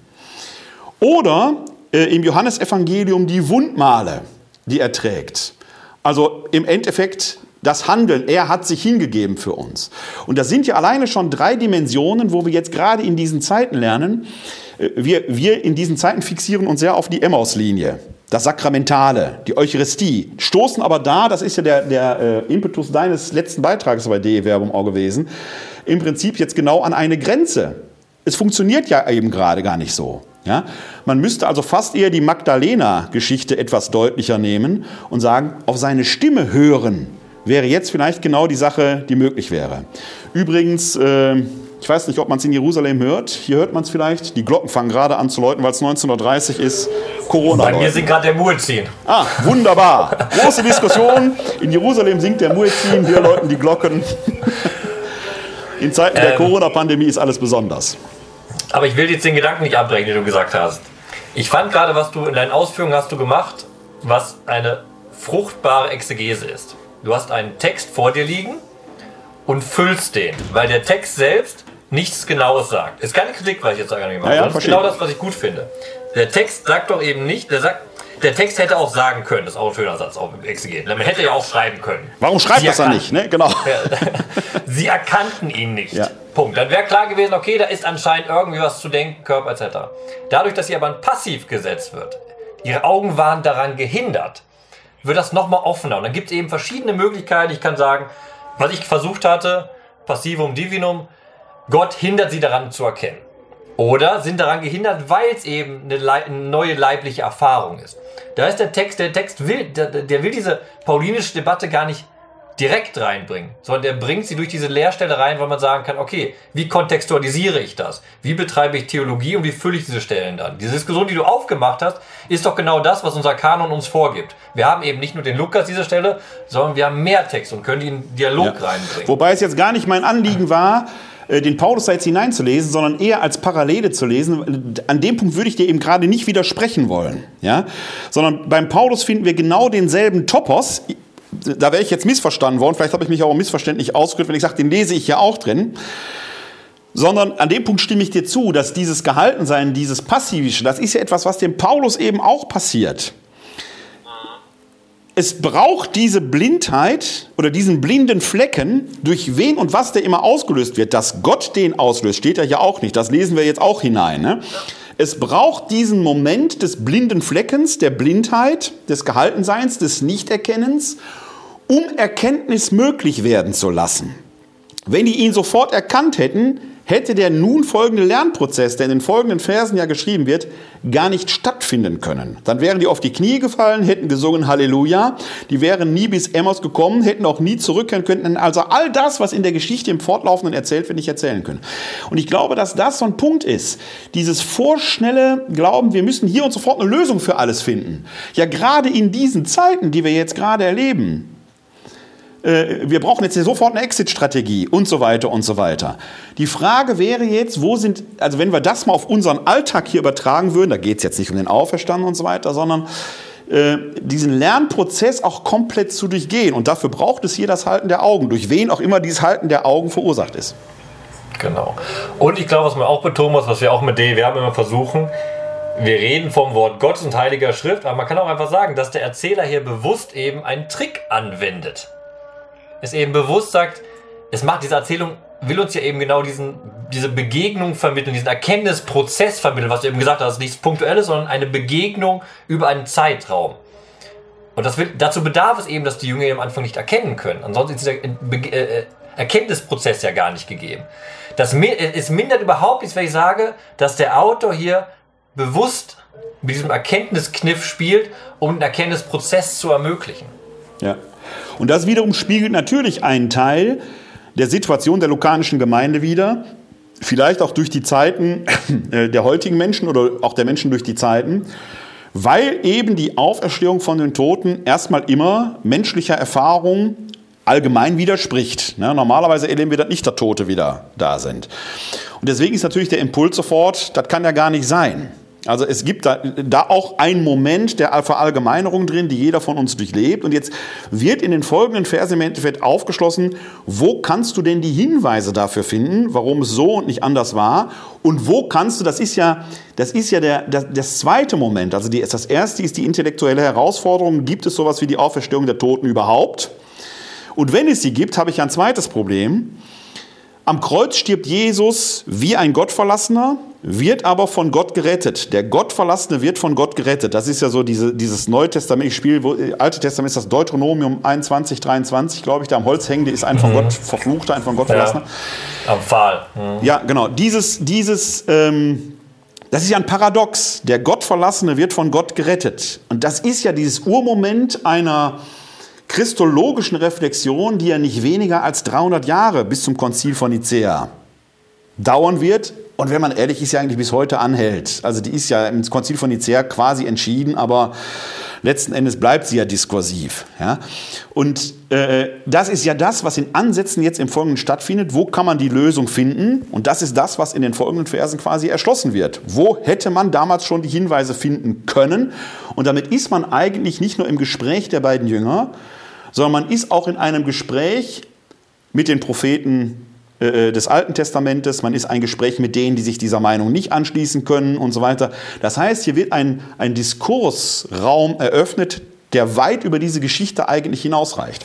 Oder äh, im Johannesevangelium die Wundmale, die er trägt. Also im Endeffekt das Handeln, er hat sich hingegeben für uns. Und das sind ja alleine schon drei Dimensionen, wo wir jetzt gerade in diesen Zeiten lernen. Äh, wir, wir in diesen Zeiten fixieren uns sehr auf die Emmaus-Linie das Sakramentale, die Eucharistie, stoßen aber da, das ist ja der, der äh, Impetus deines letzten Beitrages bei DE Verbum auch gewesen, im Prinzip jetzt genau an eine Grenze. Es funktioniert ja eben gerade gar nicht so. Ja? Man müsste also fast eher die Magdalena-Geschichte etwas deutlicher nehmen und sagen, auf seine Stimme hören wäre jetzt vielleicht genau die Sache, die möglich wäre. Übrigens, äh, ich weiß nicht, ob man es in Jerusalem hört. Hier hört man es vielleicht. Die Glocken fangen gerade an zu läuten, weil es 19.30 Uhr ist. Corona. Bei mir singt gerade der Muezzin. Ah, wunderbar. Große Diskussion. In Jerusalem singt der Muezzin, hier läuten die Glocken. In Zeiten ähm, der Corona-Pandemie ist alles besonders. Aber ich will jetzt den Gedanken nicht abbrechen, den du gesagt hast. Ich fand gerade, was du in deinen Ausführungen hast du gemacht, was eine fruchtbare Exegese ist. Du hast einen Text vor dir liegen und füllst den, weil der Text selbst nichts Genaues sagt. Ist keine Kritik, was ich jetzt sage. Ja, ja, das ist genau das, was ich gut finde. Der Text sagt doch eben nicht, der sagt, der Text hätte auch sagen können, das ist auch ein schöner Satz auf Exeget. Man hätte ja auch schreiben können. Warum schreibt das er nicht? Ne? Genau. Sie erkannten ihn nicht. Ja. Punkt. Dann wäre klar gewesen, okay, da ist anscheinend irgendwie was zu denken, Körper etc. Dadurch, dass sie aber ein Passiv gesetzt wird, ihre Augen waren daran gehindert, wird das nochmal offener. Und dann gibt es eben verschiedene Möglichkeiten. Ich kann sagen, was ich versucht hatte, Passivum Divinum, Gott hindert sie daran zu erkennen. Oder sind daran gehindert, weil es eben eine, Leib eine, neue leibliche Erfahrung ist. Da ist der Text, der Text will, der, der will diese paulinische Debatte gar nicht direkt reinbringen, sondern der bringt sie durch diese Leerstelle rein, weil man sagen kann, okay, wie kontextualisiere ich das? Wie betreibe ich Theologie und wie fülle ich diese Stellen dann? Diese Diskussion, die du aufgemacht hast, ist doch genau das, was unser Kanon uns vorgibt. Wir haben eben nicht nur den Lukas diese Stelle, sondern wir haben mehr Text und können die in Dialog ja. reinbringen. Wobei es jetzt gar nicht mein Anliegen war, den Paulus da jetzt hineinzulesen, sondern eher als Parallele zu lesen. An dem Punkt würde ich dir eben gerade nicht widersprechen wollen. Ja? Sondern beim Paulus finden wir genau denselben Topos. Da wäre ich jetzt missverstanden worden. Vielleicht habe ich mich auch missverständlich ausgedrückt, wenn ich sage, den lese ich ja auch drin. Sondern an dem Punkt stimme ich dir zu, dass dieses Gehaltensein, dieses Passivische, das ist ja etwas, was dem Paulus eben auch passiert es braucht diese Blindheit oder diesen blinden Flecken, durch wen und was der immer ausgelöst wird. Dass Gott den auslöst, steht ja hier auch nicht. Das lesen wir jetzt auch hinein. Ne? Es braucht diesen Moment des blinden Fleckens, der Blindheit, des Gehaltenseins, des Nichterkennens, um Erkenntnis möglich werden zu lassen. Wenn die ihn sofort erkannt hätten, hätte der nun folgende Lernprozess, der in den folgenden Versen ja geschrieben wird, gar nicht stattfinden können. Dann wären die auf die Knie gefallen, hätten gesungen Halleluja, die wären nie bis Emmaus gekommen, hätten auch nie zurückkehren können. Also all das, was in der Geschichte im Fortlaufenden erzählt wird, nicht erzählen können. Und ich glaube, dass das so ein Punkt ist. Dieses vorschnelle Glauben, wir müssen hier und sofort eine Lösung für alles finden. Ja, gerade in diesen Zeiten, die wir jetzt gerade erleben, äh, wir brauchen jetzt hier sofort eine Exit-Strategie und so weiter und so weiter. Die Frage wäre jetzt, wo sind, also wenn wir das mal auf unseren Alltag hier übertragen würden, da geht es jetzt nicht um den Auferstanden und so weiter, sondern äh, diesen Lernprozess auch komplett zu durchgehen. Und dafür braucht es hier das Halten der Augen, durch wen auch immer dieses Halten der Augen verursacht ist. Genau. Und ich glaube, was man auch betonen muss, was wir auch mit DEW immer versuchen, wir reden vom Wort Gottes und Heiliger Schrift, aber man kann auch einfach sagen, dass der Erzähler hier bewusst eben einen Trick anwendet es eben bewusst sagt, es macht diese Erzählung, will uns ja eben genau diesen, diese Begegnung vermitteln, diesen Erkenntnisprozess vermitteln, was du eben gesagt hast, nichts Punktuelles, sondern eine Begegnung über einen Zeitraum. Und das will, dazu bedarf es eben, dass die Jünger am Anfang nicht erkennen können. Ansonsten ist dieser äh, äh, Erkenntnisprozess ja gar nicht gegeben. Das, äh, es mindert überhaupt nichts, wenn ich sage, dass der Autor hier bewusst mit diesem Erkenntniskniff spielt, um den Erkenntnisprozess zu ermöglichen. Ja. Und das wiederum spiegelt natürlich einen Teil der Situation der lukanischen Gemeinde wider, vielleicht auch durch die Zeiten äh, der heutigen Menschen oder auch der Menschen durch die Zeiten, weil eben die Auferstehung von den Toten erstmal immer menschlicher Erfahrung allgemein widerspricht. Ne, normalerweise erleben wir das nicht, dass Tote wieder da sind. Und deswegen ist natürlich der Impuls sofort, das kann ja gar nicht sein. Also es gibt da, da auch einen Moment der Verallgemeinerung drin, die jeder von uns durchlebt. Und jetzt wird in den folgenden Versen im Endeffekt aufgeschlossen, wo kannst du denn die Hinweise dafür finden, warum es so und nicht anders war? Und wo kannst du, das ist ja, das ist ja der, der, das zweite Moment. Also die, das erste ist die intellektuelle Herausforderung. Gibt es sowas wie die Auferstehung der Toten überhaupt? Und wenn es sie gibt, habe ich ein zweites Problem. Am Kreuz stirbt Jesus wie ein Gottverlassener, wird aber von Gott gerettet. Der Gottverlassene wird von Gott gerettet. Das ist ja so diese, dieses Neutestamentliche Spiel, wo, äh, Alte Testament ist das Deuteronomium 21, 23, glaube ich, da am Holz hängende ist ein von mhm. Gott verfluchter, ein von Gott verlassener. Ja, am Pfahl. Mhm. Ja, genau. Dieses, dieses, ähm, das ist ja ein Paradox. Der Gottverlassene wird von Gott gerettet. Und das ist ja dieses Urmoment einer, christologischen Reflexion, die ja nicht weniger als 300 Jahre bis zum Konzil von Nicea dauern wird und wenn man ehrlich ist, ja eigentlich bis heute anhält. Also die ist ja im Konzil von Nicea quasi entschieden, aber letzten Endes bleibt sie ja diskursiv. Ja? Und äh, das ist ja das, was in Ansätzen jetzt im Folgenden stattfindet. Wo kann man die Lösung finden? Und das ist das, was in den folgenden Versen quasi erschlossen wird. Wo hätte man damals schon die Hinweise finden können? Und damit ist man eigentlich nicht nur im Gespräch der beiden Jünger, sondern man ist auch in einem Gespräch mit den Propheten äh, äh, des Alten Testamentes, man ist ein Gespräch mit denen, die sich dieser Meinung nicht anschließen können und so weiter. Das heißt, hier wird ein, ein Diskursraum eröffnet, der weit über diese Geschichte eigentlich hinausreicht.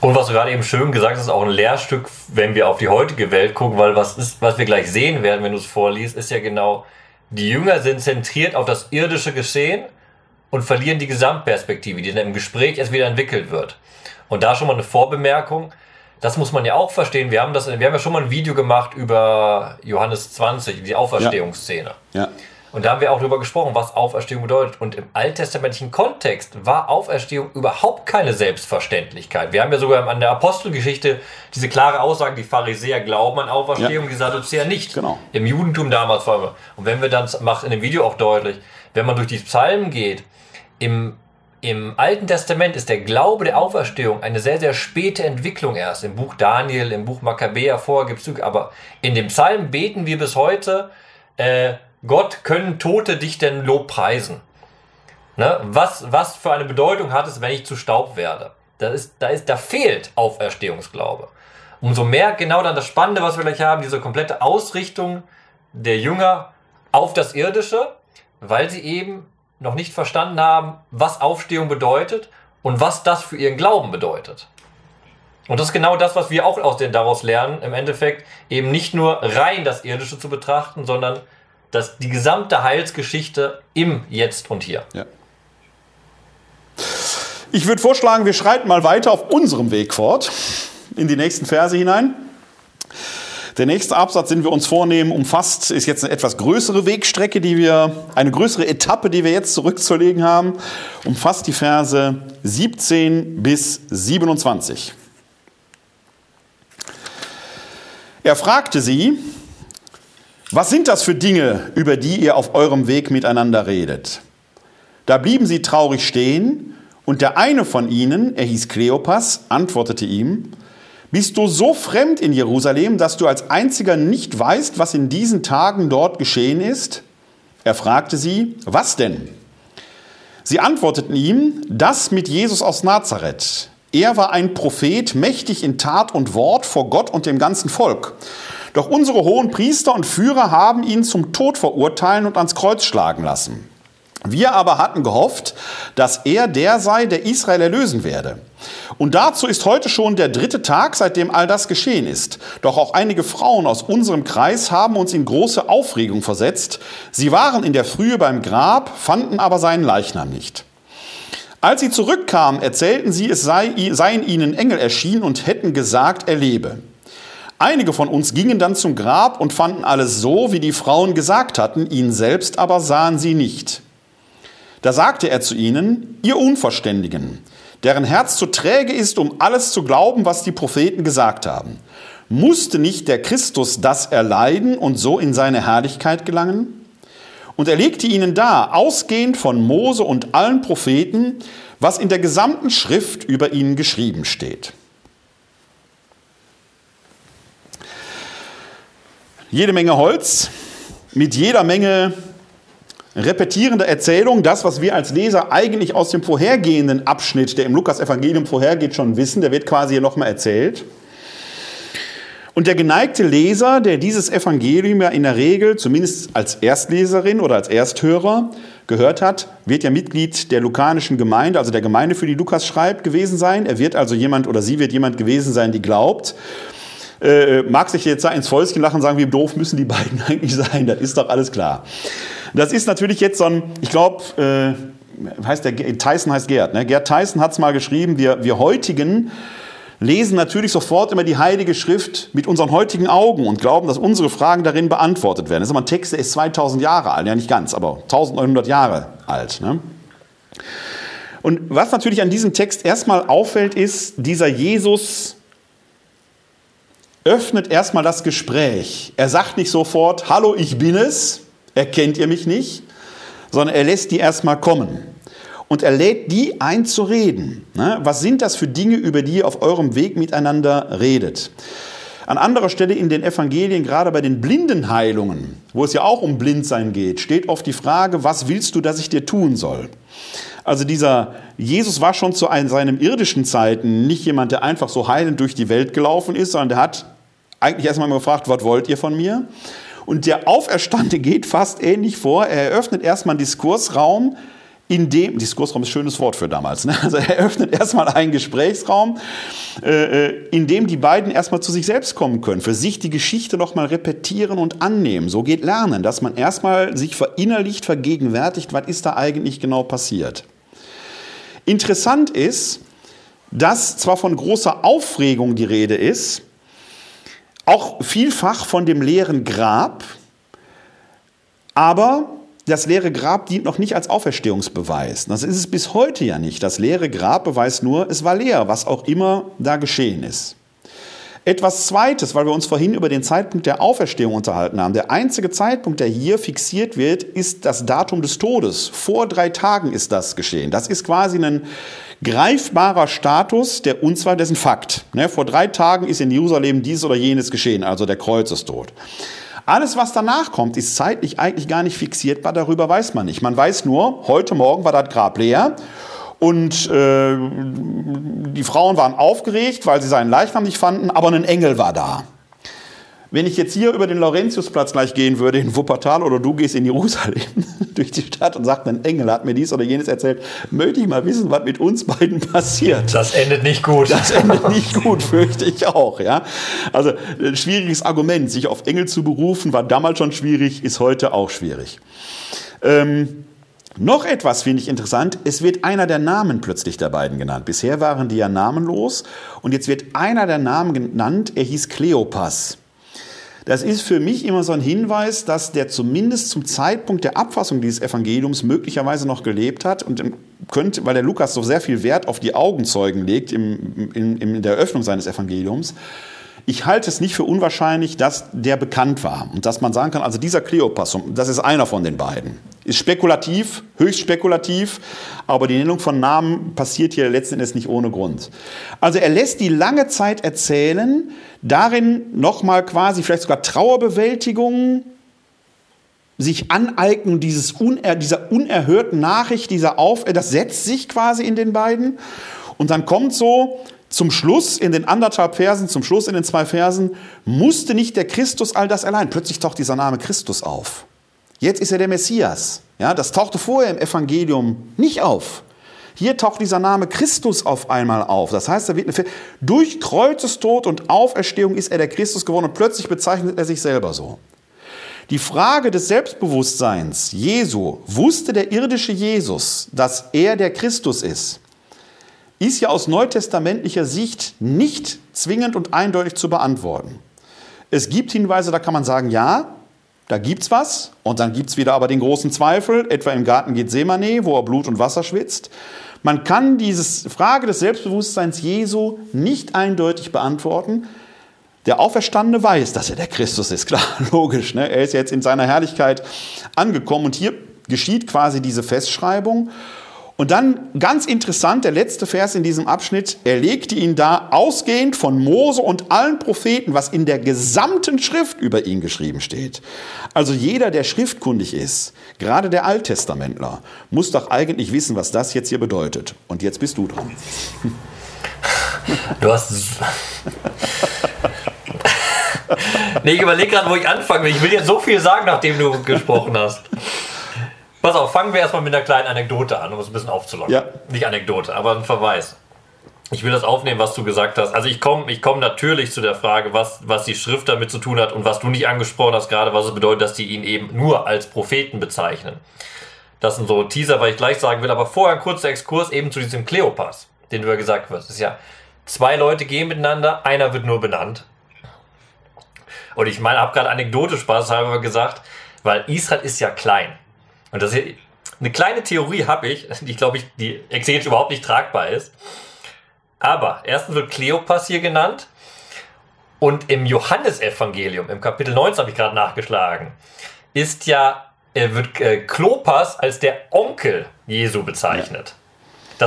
Und was du gerade eben schön gesagt hast, ist auch ein Lehrstück, wenn wir auf die heutige Welt gucken, weil was ist, was wir gleich sehen werden, wenn du es vorliest, ist ja genau, die Jünger sind zentriert auf das irdische Geschehen und verlieren die Gesamtperspektive, die dann im Gespräch erst wieder entwickelt wird. Und da schon mal eine Vorbemerkung. Das muss man ja auch verstehen. Wir haben, das, wir haben ja schon mal ein Video gemacht über Johannes 20, die Auferstehungsszene. Ja. ja. Und da haben wir auch darüber gesprochen, was Auferstehung bedeutet. Und im alttestamentlichen Kontext war Auferstehung überhaupt keine Selbstverständlichkeit. Wir haben ja sogar an der Apostelgeschichte diese klare Aussage, die Pharisäer glauben an Auferstehung, ja. die Sadduzäer nicht. Genau. Im Judentum damals vor allem. Und wenn wir dann, macht in dem Video auch deutlich, wenn man durch die Psalmen geht, im, im Alten Testament ist der Glaube der Auferstehung eine sehr, sehr späte Entwicklung erst. Im Buch Daniel, im Buch Makkabäer vorher gibt es, aber in dem Psalm beten wir bis heute, äh, Gott können Tote dich denn Lob preisen. Ne? Was, was für eine Bedeutung hat es, wenn ich zu Staub werde? Da, ist, da, ist, da fehlt Auferstehungsglaube. Umso mehr genau dann das Spannende, was wir gleich haben, diese komplette Ausrichtung der Jünger auf das Irdische, weil sie eben noch nicht verstanden haben, was Aufstehung bedeutet und was das für ihren Glauben bedeutet. Und das ist genau das, was wir auch aus den, daraus lernen, im Endeffekt eben nicht nur rein das Irdische zu betrachten, sondern das, die gesamte Heilsgeschichte im Jetzt und Hier. Ja. Ich würde vorschlagen, wir schreiten mal weiter auf unserem Weg fort, in die nächsten Verse hinein. Der nächste Absatz, den wir uns vornehmen, umfasst, ist jetzt eine etwas größere Wegstrecke, die wir, eine größere Etappe, die wir jetzt zurückzulegen haben, umfasst die Verse 17 bis 27. Er fragte sie, was sind das für Dinge, über die ihr auf eurem Weg miteinander redet? Da blieben sie traurig stehen, und der eine von ihnen, er hieß Kleopas, antwortete ihm, bist du so fremd in Jerusalem, dass du als einziger nicht weißt, was in diesen Tagen dort geschehen ist? Er fragte sie, was denn? Sie antworteten ihm, das mit Jesus aus Nazareth. Er war ein Prophet, mächtig in Tat und Wort vor Gott und dem ganzen Volk. Doch unsere hohen Priester und Führer haben ihn zum Tod verurteilen und ans Kreuz schlagen lassen. Wir aber hatten gehofft, dass er der sei, der Israel erlösen werde. Und dazu ist heute schon der dritte Tag, seitdem all das geschehen ist. Doch auch einige Frauen aus unserem Kreis haben uns in große Aufregung versetzt. Sie waren in der Frühe beim Grab, fanden aber seinen Leichnam nicht. Als sie zurückkamen, erzählten sie, es sei, seien ihnen Engel erschienen und hätten gesagt, er lebe. Einige von uns gingen dann zum Grab und fanden alles so, wie die Frauen gesagt hatten, ihn selbst aber sahen sie nicht. Da sagte er zu ihnen, ihr Unverständigen, deren Herz zu träge ist, um alles zu glauben, was die Propheten gesagt haben. Musste nicht der Christus das erleiden und so in seine Herrlichkeit gelangen? Und er legte ihnen dar, ausgehend von Mose und allen Propheten, was in der gesamten Schrift über ihn geschrieben steht. Jede Menge Holz mit jeder Menge repetierende Erzählung, das, was wir als Leser eigentlich aus dem vorhergehenden Abschnitt, der im Lukas-Evangelium vorhergeht, schon wissen, der wird quasi hier nochmal erzählt. Und der geneigte Leser, der dieses Evangelium ja in der Regel, zumindest als Erstleserin oder als Ersthörer, gehört hat, wird ja Mitglied der lukanischen Gemeinde, also der Gemeinde, für die Lukas schreibt, gewesen sein. Er wird also jemand oder sie wird jemand gewesen sein, die glaubt. Äh, mag sich jetzt ins Fäustchen lachen und sagen, wie doof müssen die beiden eigentlich sein? Das ist doch alles klar. Das ist natürlich jetzt so ein, ich glaube, äh, heißt der Tyson heißt Gerd. Ne? Gerd Tyson hat es mal geschrieben, wir, wir heutigen lesen natürlich sofort immer die Heilige Schrift mit unseren heutigen Augen und glauben, dass unsere Fragen darin beantwortet werden. Das ist aber ein Text, der ist 2000 Jahre alt, ja nicht ganz, aber 1900 Jahre alt. Ne? Und was natürlich an diesem Text erstmal auffällt, ist, dieser Jesus öffnet erstmal das Gespräch. Er sagt nicht sofort, hallo, ich bin es, erkennt ihr mich nicht, sondern er lässt die erstmal kommen und er lädt die ein zu reden. Ne? Was sind das für Dinge, über die ihr auf eurem Weg miteinander redet? An anderer Stelle in den Evangelien, gerade bei den Blindenheilungen, wo es ja auch um Blindsein geht, steht oft die Frage, was willst du, dass ich dir tun soll? Also dieser Jesus war schon zu seinen irdischen Zeiten nicht jemand, der einfach so heilend durch die Welt gelaufen ist, sondern der hat eigentlich erstmal gefragt, was wollt ihr von mir? Und der Auferstande geht fast ähnlich vor. Er eröffnet erstmal einen Diskursraum, in dem, Diskursraum ist ein schönes Wort für damals, ne? also er öffnet erstmal einen Gesprächsraum, äh, äh, in dem die beiden erstmal zu sich selbst kommen können, für sich die Geschichte nochmal repetieren und annehmen. So geht Lernen, dass man erstmal sich verinnerlicht, vergegenwärtigt, was ist da eigentlich genau passiert. Interessant ist, dass zwar von großer Aufregung die Rede ist, auch vielfach von dem leeren Grab, aber das leere Grab dient noch nicht als Auferstehungsbeweis. Das ist es bis heute ja nicht. Das leere Grab beweist nur, es war leer, was auch immer da geschehen ist. Etwas Zweites, weil wir uns vorhin über den Zeitpunkt der Auferstehung unterhalten haben. Der einzige Zeitpunkt, der hier fixiert wird, ist das Datum des Todes. Vor drei Tagen ist das geschehen. Das ist quasi ein greifbarer Status, der Unzweifel, dessen Fakt. Ne, vor drei Tagen ist in Jerusalem dies oder jenes geschehen, also der Kreuzestod. Alles, was danach kommt, ist zeitlich eigentlich gar nicht fixierbar, darüber weiß man nicht. Man weiß nur, heute Morgen war das Grab leer und äh, die Frauen waren aufgeregt, weil sie seinen Leichnam nicht fanden, aber ein Engel war da. Wenn ich jetzt hier über den Laurentiusplatz gleich gehen würde in Wuppertal oder du gehst in Jerusalem durch die Stadt und sagst, ein Engel hat mir dies oder jenes erzählt, möchte ich mal wissen, was mit uns beiden passiert. Das endet nicht gut. Das endet nicht gut, fürchte ich auch. Ja? Also ein schwieriges Argument, sich auf Engel zu berufen, war damals schon schwierig, ist heute auch schwierig. Ähm, noch etwas finde ich interessant. Es wird einer der Namen plötzlich der beiden genannt. Bisher waren die ja namenlos und jetzt wird einer der Namen genannt. Er hieß Kleopas. Das ist für mich immer so ein Hinweis, dass der zumindest zum Zeitpunkt der Abfassung dieses Evangeliums möglicherweise noch gelebt hat und könnte, weil der Lukas so sehr viel Wert auf die Augenzeugen legt im, in, in der Eröffnung seines Evangeliums, ich halte es nicht für unwahrscheinlich, dass der bekannt war und dass man sagen kann, also dieser Kleopas, das ist einer von den beiden. Ist spekulativ, höchst spekulativ, aber die Nennung von Namen passiert hier letzten Endes nicht ohne Grund. Also er lässt die lange Zeit erzählen, darin nochmal quasi vielleicht sogar Trauerbewältigung, sich aneignen dieses uner, dieser unerhörten Nachricht, dieser Auf, das setzt sich quasi in den beiden. Und dann kommt so zum Schluss, in den anderthalb Versen, zum Schluss in den zwei Versen, musste nicht der Christus all das allein. Plötzlich taucht dieser Name Christus auf. Jetzt ist er der Messias. Ja, das tauchte vorher im Evangelium nicht auf. Hier taucht dieser Name Christus auf einmal auf. Das heißt, er wird eine, durch Kreuzestod und Auferstehung ist er der Christus geworden und plötzlich bezeichnet er sich selber so. Die Frage des Selbstbewusstseins Jesu, wusste der irdische Jesus, dass er der Christus ist? Ist ja aus neutestamentlicher Sicht nicht zwingend und eindeutig zu beantworten. Es gibt Hinweise, da kann man sagen, ja, da gibt's was. Und dann gibt's wieder aber den großen Zweifel, etwa im Garten Gethsemane, wo er Blut und Wasser schwitzt. Man kann diese Frage des Selbstbewusstseins Jesu nicht eindeutig beantworten. Der Auferstandene weiß, dass er der Christus ist, klar, logisch. Ne? Er ist jetzt in seiner Herrlichkeit angekommen und hier geschieht quasi diese Festschreibung. Und dann ganz interessant, der letzte Vers in diesem Abschnitt, er legte ihn da ausgehend von Mose und allen Propheten, was in der gesamten Schrift über ihn geschrieben steht. Also jeder, der schriftkundig ist, gerade der Alttestamentler, muss doch eigentlich wissen, was das jetzt hier bedeutet. Und jetzt bist du dran. Du hast. nee, ich überlege gerade, wo ich anfangen will. Ich will jetzt so viel sagen, nachdem du gesprochen hast. Pass auf, fangen wir erstmal mit einer kleinen Anekdote an, um es ein bisschen aufzulockern. Ja. Nicht Anekdote, aber ein Verweis. Ich will das aufnehmen, was du gesagt hast. Also ich komme ich komm natürlich zu der Frage, was, was die Schrift damit zu tun hat und was du nicht angesprochen hast, gerade was es bedeutet, dass die ihn eben nur als Propheten bezeichnen. Das sind so Teaser, weil ich gleich sagen will, aber vorher ein kurzer Exkurs eben zu diesem Kleopas, den du ja gesagt hast. Das ist ja, zwei Leute gehen miteinander, einer wird nur benannt. Und ich meine, habe gerade Anekdote Spaß halber gesagt, weil Israel ist ja klein. Und das hier, eine kleine Theorie habe ich, die glaube ich, die exegetisch überhaupt nicht tragbar ist. Aber erstens wird Kleopas hier genannt. Und im Johannesevangelium, im Kapitel 19 habe ich gerade nachgeschlagen, ist ja, äh, wird äh, Klopas als der Onkel Jesu bezeichnet.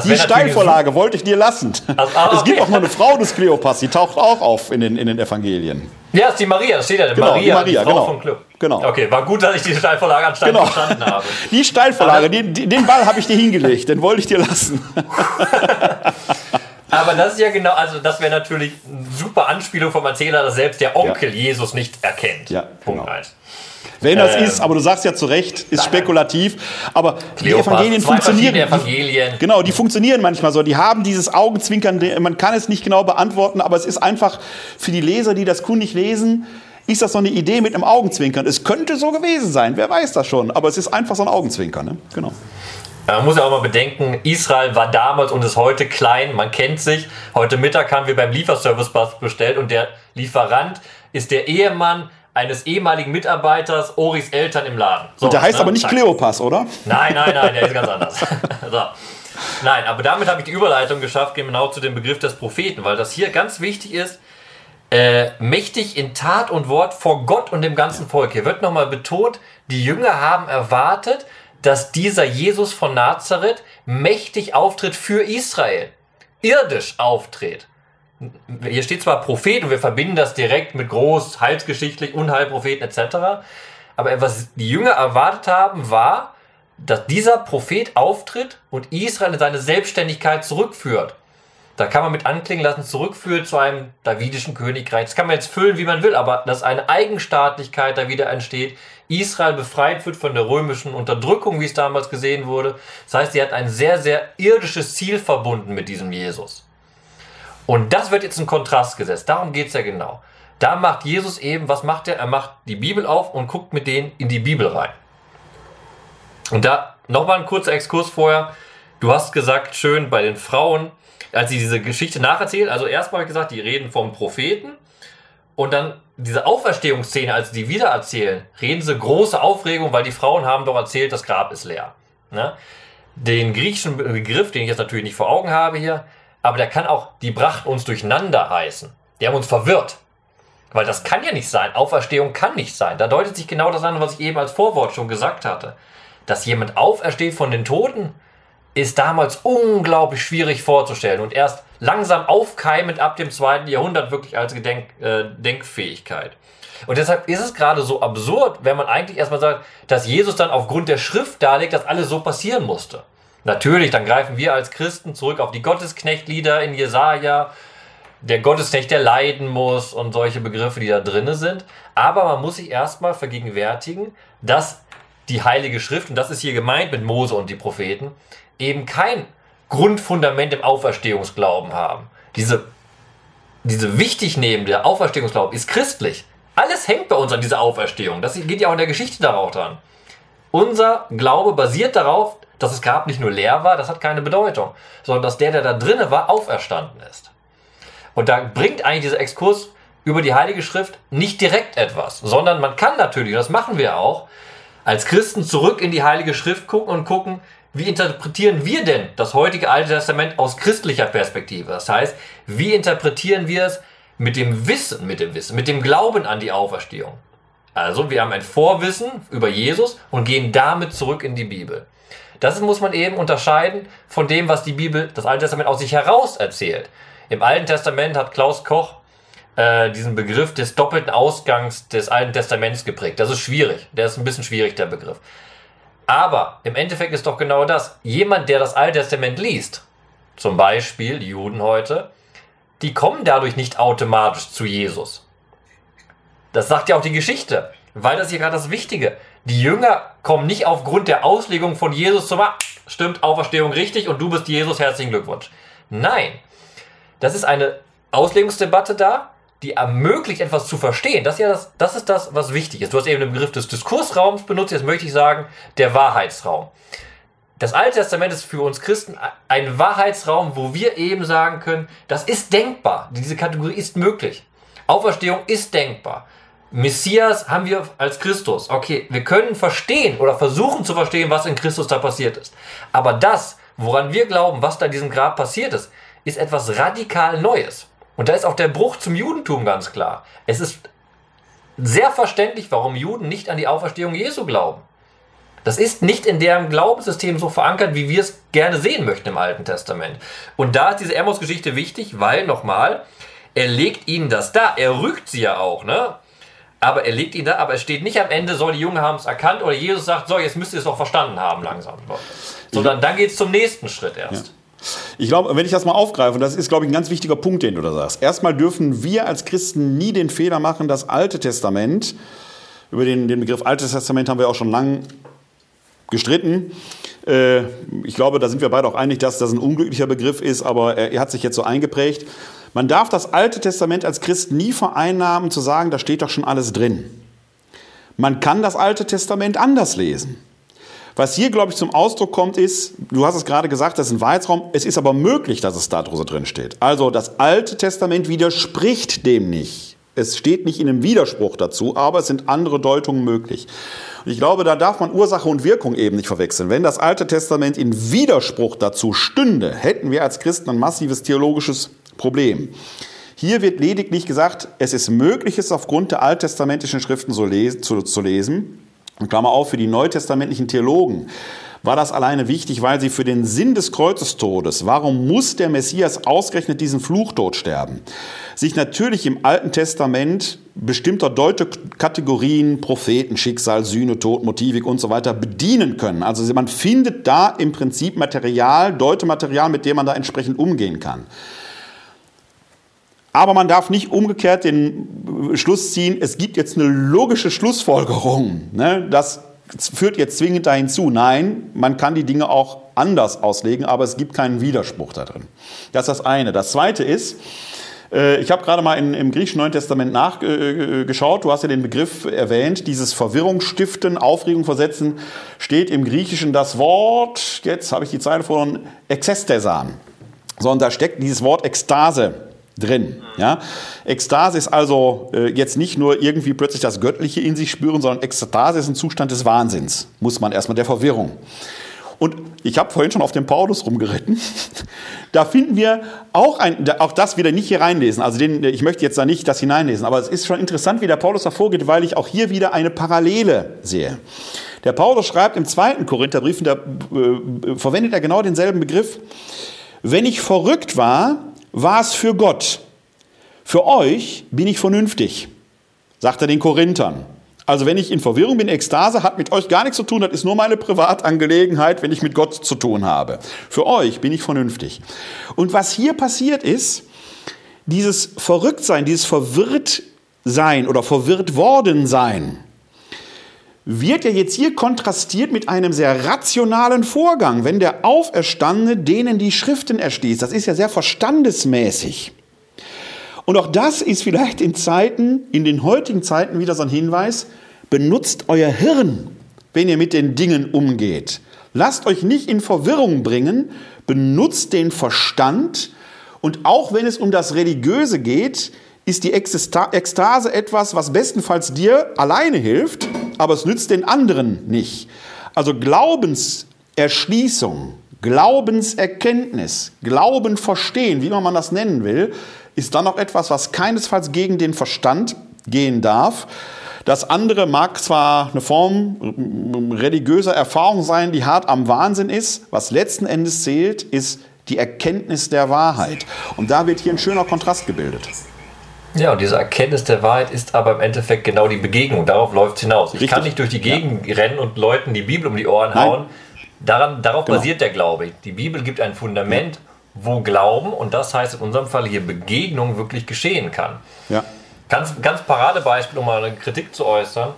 Die Steilvorlage wollte ich dir lassen. Also, ah, okay. Es gibt auch noch eine Frau des Kleopas, die taucht auch auf in den, in den Evangelien. Ja, ist die Maria, das steht ja. Genau, Maria, die Maria, die genau. Von Club. genau. Okay, war gut, dass ich die Steilvorlage anscheinend genau. verstanden habe. Die Steilvorlage, den, den Ball habe ich dir hingelegt, den wollte ich dir lassen. Aber das ist ja genau, also das wäre natürlich eine super Anspielung vom Erzähler, dass selbst der Onkel ja. Jesus nicht erkennt. Ja, Punkt genau. 1. Wenn das ähm, ist, aber du sagst ja zu Recht, ist spekulativ. Aber Kleopas, die Evangelien funktionieren. Evangelien. Genau, die funktionieren manchmal so. Die haben dieses Augenzwinkern, man kann es nicht genau beantworten, aber es ist einfach für die Leser, die das kundig lesen, ist das so eine Idee mit einem Augenzwinkern. Es könnte so gewesen sein, wer weiß das schon, aber es ist einfach so ein Augenzwinkern. Ne? Genau. Man muss ja auch mal bedenken, Israel war damals und ist heute klein, man kennt sich. Heute Mittag haben wir beim Lieferservice bestellt und der Lieferant ist der Ehemann eines ehemaligen Mitarbeiters Oris Eltern im Laden. So, und der heißt ne? aber nicht Kleopas, oder? Nein, nein, nein, der ist ganz anders. so. Nein, aber damit habe ich die Überleitung geschafft, genau zu dem Begriff des Propheten, weil das hier ganz wichtig ist. Äh, mächtig in Tat und Wort vor Gott und dem ganzen Volk. Hier wird nochmal betont, die Jünger haben erwartet, dass dieser Jesus von Nazareth mächtig auftritt für Israel, irdisch auftritt hier steht zwar Prophet und wir verbinden das direkt mit groß, heilsgeschichtlich, Unheilpropheten etc. Aber was die Jünger erwartet haben, war, dass dieser Prophet auftritt und Israel in seine Selbstständigkeit zurückführt. Da kann man mit anklingen lassen, zurückführt zu einem davidischen Königreich. Das kann man jetzt füllen, wie man will, aber dass eine Eigenstaatlichkeit da wieder entsteht. Israel befreit wird von der römischen Unterdrückung, wie es damals gesehen wurde. Das heißt, sie hat ein sehr, sehr irdisches Ziel verbunden mit diesem Jesus. Und das wird jetzt ein Kontrast gesetzt. Darum geht es ja genau. Da macht Jesus eben, was macht er? Er macht die Bibel auf und guckt mit denen in die Bibel rein. Und da nochmal ein kurzer Exkurs vorher. Du hast gesagt, schön bei den Frauen, als sie diese Geschichte nacherzählt, also erstmal gesagt, die reden vom Propheten und dann diese Auferstehungsszene, als sie die wieder erzählen, reden sie große Aufregung, weil die Frauen haben doch erzählt, das Grab ist leer. Ne? Den griechischen Begriff, den ich jetzt natürlich nicht vor Augen habe hier, aber der kann auch, die brachten uns durcheinander heißen. Die haben uns verwirrt. Weil das kann ja nicht sein. Auferstehung kann nicht sein. Da deutet sich genau das an, was ich eben als Vorwort schon gesagt hatte. Dass jemand aufersteht von den Toten, ist damals unglaublich schwierig vorzustellen und erst langsam aufkeimend ab dem zweiten Jahrhundert wirklich als Gedenk, äh, Denkfähigkeit. Und deshalb ist es gerade so absurd, wenn man eigentlich erstmal sagt, dass Jesus dann aufgrund der Schrift darlegt, dass alles so passieren musste. Natürlich, dann greifen wir als Christen zurück auf die Gottesknechtlieder in Jesaja, der Gottesknecht, der leiden muss und solche Begriffe, die da drinne sind. Aber man muss sich erstmal vergegenwärtigen, dass die Heilige Schrift, und das ist hier gemeint mit Mose und die Propheten, eben kein Grundfundament im Auferstehungsglauben haben. Diese, diese Wichtignehmen der Auferstehungsglauben ist christlich. Alles hängt bei uns an dieser Auferstehung. Das geht ja auch in der Geschichte darauf dran. Unser Glaube basiert darauf, dass das Grab nicht nur leer war, das hat keine Bedeutung, sondern dass der, der da drinnen war, auferstanden ist. Und da bringt eigentlich dieser Exkurs über die Heilige Schrift nicht direkt etwas, sondern man kann natürlich, das machen wir auch, als Christen zurück in die Heilige Schrift gucken und gucken, wie interpretieren wir denn das heutige Alte Testament aus christlicher Perspektive? Das heißt, wie interpretieren wir es mit dem Wissen, mit dem Wissen, mit dem Glauben an die Auferstehung? Also, wir haben ein Vorwissen über Jesus und gehen damit zurück in die Bibel. Das muss man eben unterscheiden von dem, was die Bibel, das Alte Testament aus sich heraus erzählt. Im Alten Testament hat Klaus Koch äh, diesen Begriff des doppelten Ausgangs des Alten Testaments geprägt. Das ist schwierig. Der ist ein bisschen schwierig, der Begriff. Aber im Endeffekt ist doch genau das. Jemand, der das Alte Testament liest, zum Beispiel die Juden heute, die kommen dadurch nicht automatisch zu Jesus. Das sagt ja auch die Geschichte, weil das hier gerade das Wichtige. Die Jünger kommen nicht aufgrund der Auslegung von Jesus zum, ah, stimmt, Auferstehung richtig und du bist Jesus, herzlichen Glückwunsch. Nein, das ist eine Auslegungsdebatte da, die ermöglicht, etwas zu verstehen. Das ist ja das, das ist das, was wichtig ist. Du hast eben den Begriff des Diskursraums benutzt, jetzt möchte ich sagen, der Wahrheitsraum. Das Alte Testament ist für uns Christen ein Wahrheitsraum, wo wir eben sagen können, das ist denkbar. Diese Kategorie ist möglich. Auferstehung ist denkbar. Messias haben wir als Christus. Okay, wir können verstehen oder versuchen zu verstehen, was in Christus da passiert ist. Aber das, woran wir glauben, was da in diesem Grab passiert ist, ist etwas radikal Neues. Und da ist auch der Bruch zum Judentum ganz klar. Es ist sehr verständlich, warum Juden nicht an die Auferstehung Jesu glauben. Das ist nicht in deren Glaubenssystem so verankert, wie wir es gerne sehen möchten im Alten Testament. Und da ist diese Amos-Geschichte wichtig, weil nochmal, er legt ihnen das da. Er rügt sie ja auch, ne? Aber er legt ihn da, aber es steht nicht am Ende, soll die Jungen haben es erkannt oder Jesus sagt, so, jetzt müsst ihr es doch verstanden haben langsam. Sondern dann geht es zum nächsten Schritt erst. Ja. Ich glaube, wenn ich das mal aufgreife, und das ist, glaube ich, ein ganz wichtiger Punkt, den du da sagst. Erstmal dürfen wir als Christen nie den Fehler machen, das Alte Testament, über den, den Begriff Altes Testament haben wir auch schon lange gestritten. Äh, ich glaube, da sind wir beide auch einig, dass das ein unglücklicher Begriff ist, aber er hat sich jetzt so eingeprägt. Man darf das Alte Testament als Christ nie vereinnahmen, zu sagen, da steht doch schon alles drin. Man kann das Alte Testament anders lesen. Was hier, glaube ich, zum Ausdruck kommt, ist, du hast es gerade gesagt, das ist ein Wahrheitsraum, es ist aber möglich, dass es da drin steht. Also das Alte Testament widerspricht dem nicht. Es steht nicht in einem Widerspruch dazu, aber es sind andere Deutungen möglich. Und ich glaube, da darf man Ursache und Wirkung eben nicht verwechseln. Wenn das Alte Testament in Widerspruch dazu stünde, hätten wir als Christen ein massives theologisches Problem. Hier wird lediglich gesagt, es ist möglich, es aufgrund der alttestamentlichen Schriften so lesen, zu, zu lesen. Und Klammer auf, für die neutestamentlichen Theologen war das alleine wichtig, weil sie für den Sinn des Kreuzestodes, warum muss der Messias ausgerechnet diesen Fluchtod sterben, sich natürlich im Alten Testament bestimmter Deutekategorien, Propheten, Schicksal, Sühne, Tod, Motivik und so weiter bedienen können. Also man findet da im Prinzip Material, Deutematerial, mit dem man da entsprechend umgehen kann. Aber man darf nicht umgekehrt den Schluss ziehen, es gibt jetzt eine logische Schlussfolgerung. Ne? Das führt jetzt zwingend dahin zu. Nein, man kann die Dinge auch anders auslegen, aber es gibt keinen Widerspruch da drin. Das ist das eine. Das zweite ist, äh, ich habe gerade mal in, im griechischen Neuen Testament nachgeschaut. Du hast ja den Begriff erwähnt, dieses Verwirrung stiften, Aufregung versetzen, steht im Griechischen das Wort, jetzt habe ich die Zeile von Exestesan. So, und da steckt dieses Wort Ekstase drin. Ja? Ekstase ist also äh, jetzt nicht nur irgendwie plötzlich das Göttliche in sich spüren, sondern Ekstase ist ein Zustand des Wahnsinns, muss man erstmal der Verwirrung. Und ich habe vorhin schon auf den Paulus rumgeritten. Da finden wir auch, ein, auch das wieder nicht hier reinlesen. Also den, ich möchte jetzt da nicht das hineinlesen, aber es ist schon interessant, wie der Paulus da vorgeht, weil ich auch hier wieder eine Parallele sehe. Der Paulus schreibt im zweiten Korintherbrief, da äh, verwendet er genau denselben Begriff. Wenn ich verrückt war, war es für Gott. Für euch bin ich vernünftig, sagt er den Korinthern. Also wenn ich in Verwirrung bin, Ekstase hat mit euch gar nichts zu tun, das ist nur meine Privatangelegenheit, wenn ich mit Gott zu tun habe. Für euch bin ich vernünftig. Und was hier passiert ist, dieses Verrücktsein, dieses Verwirrtsein oder verwirrt worden sein, wird ja jetzt hier kontrastiert mit einem sehr rationalen Vorgang, wenn der Auferstandene denen die Schriften erschließt. Das ist ja sehr verstandesmäßig. Und auch das ist vielleicht in Zeiten, in den heutigen Zeiten wieder so ein Hinweis, benutzt euer Hirn, wenn ihr mit den Dingen umgeht. Lasst euch nicht in Verwirrung bringen, benutzt den Verstand und auch wenn es um das Religiöse geht, ist die Ekstase etwas, was bestenfalls dir alleine hilft, aber es nützt den anderen nicht. Also Glaubenserschließung, Glaubenserkenntnis, Glauben verstehen, wie man das nennen will, ist dann auch etwas, was keinesfalls gegen den Verstand gehen darf. Das andere mag zwar eine Form religiöser Erfahrung sein, die hart am Wahnsinn ist. Was letzten Endes zählt, ist die Erkenntnis der Wahrheit. Und da wird hier ein schöner Kontrast gebildet. Ja, und diese Erkenntnis der Wahrheit ist aber im Endeffekt genau die Begegnung. Darauf läuft es hinaus. Ich Richtig. kann nicht durch die Gegend ja. rennen und Leuten die Bibel um die Ohren Nein. hauen. Daran, darauf genau. basiert der Glaube. Die Bibel gibt ein Fundament, ja. wo Glauben, und das heißt in unserem Fall hier Begegnung, wirklich geschehen kann. Ja. Ganz, ganz Paradebeispiel, um mal eine Kritik zu äußern.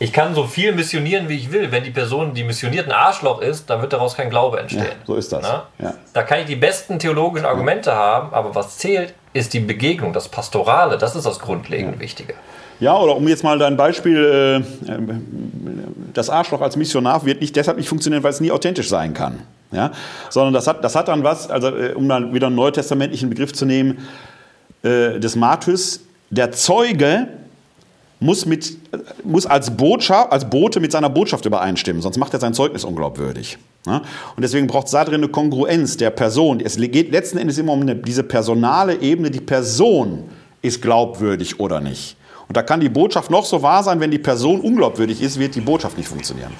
Ich kann so viel missionieren, wie ich will. Wenn die Person, die missioniert, ein Arschloch ist, dann wird daraus kein Glaube entstehen. Ja, so ist das. Ja. Da kann ich die besten theologischen Argumente haben, aber was zählt, ist die Begegnung, das Pastorale. Das ist das grundlegend Wichtige. Ja, oder um jetzt mal dein Beispiel, äh, das Arschloch als Missionar wird nicht deshalb nicht funktionieren, weil es nie authentisch sein kann. Ja? Sondern das hat, das hat dann was, also äh, um dann wieder einen neutestamentlichen Begriff zu nehmen, äh, des Martys, der Zeuge muss, mit, muss als, Botschaft, als Bote mit seiner Botschaft übereinstimmen, sonst macht er sein Zeugnis unglaubwürdig. Ja? Und deswegen braucht es da drin eine Kongruenz der Person. Es geht letzten Endes immer um eine, diese personale Ebene. Die Person ist glaubwürdig oder nicht. Und da kann die Botschaft noch so wahr sein, wenn die Person unglaubwürdig ist, wird die Botschaft nicht funktionieren.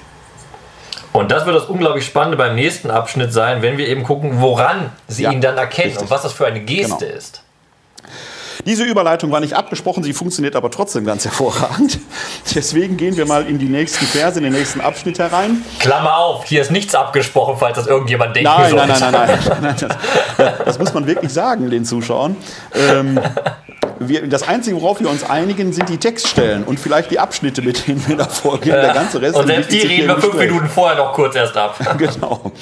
Und das wird das unglaublich Spannende beim nächsten Abschnitt sein, wenn wir eben gucken, woran sie ja, ihn dann erkennen richtig. und was das für eine Geste genau. ist. Diese Überleitung war nicht abgesprochen, sie funktioniert aber trotzdem ganz hervorragend. Deswegen gehen wir mal in die nächsten Verse, in den nächsten Abschnitt herein. Klammer auf, hier ist nichts abgesprochen, falls das irgendjemand denkt. Nein, nein, nein, nein, nein, das, das, muss man wirklich sagen, den Zuschauern. Ähm, wir, das Einzige, worauf wir uns einigen, sind die Textstellen und vielleicht die Abschnitte, mit denen wir da vorgehen. Der ganze Rest und selbst die reden wir fünf Minuten vorher noch kurz erst ab. genau.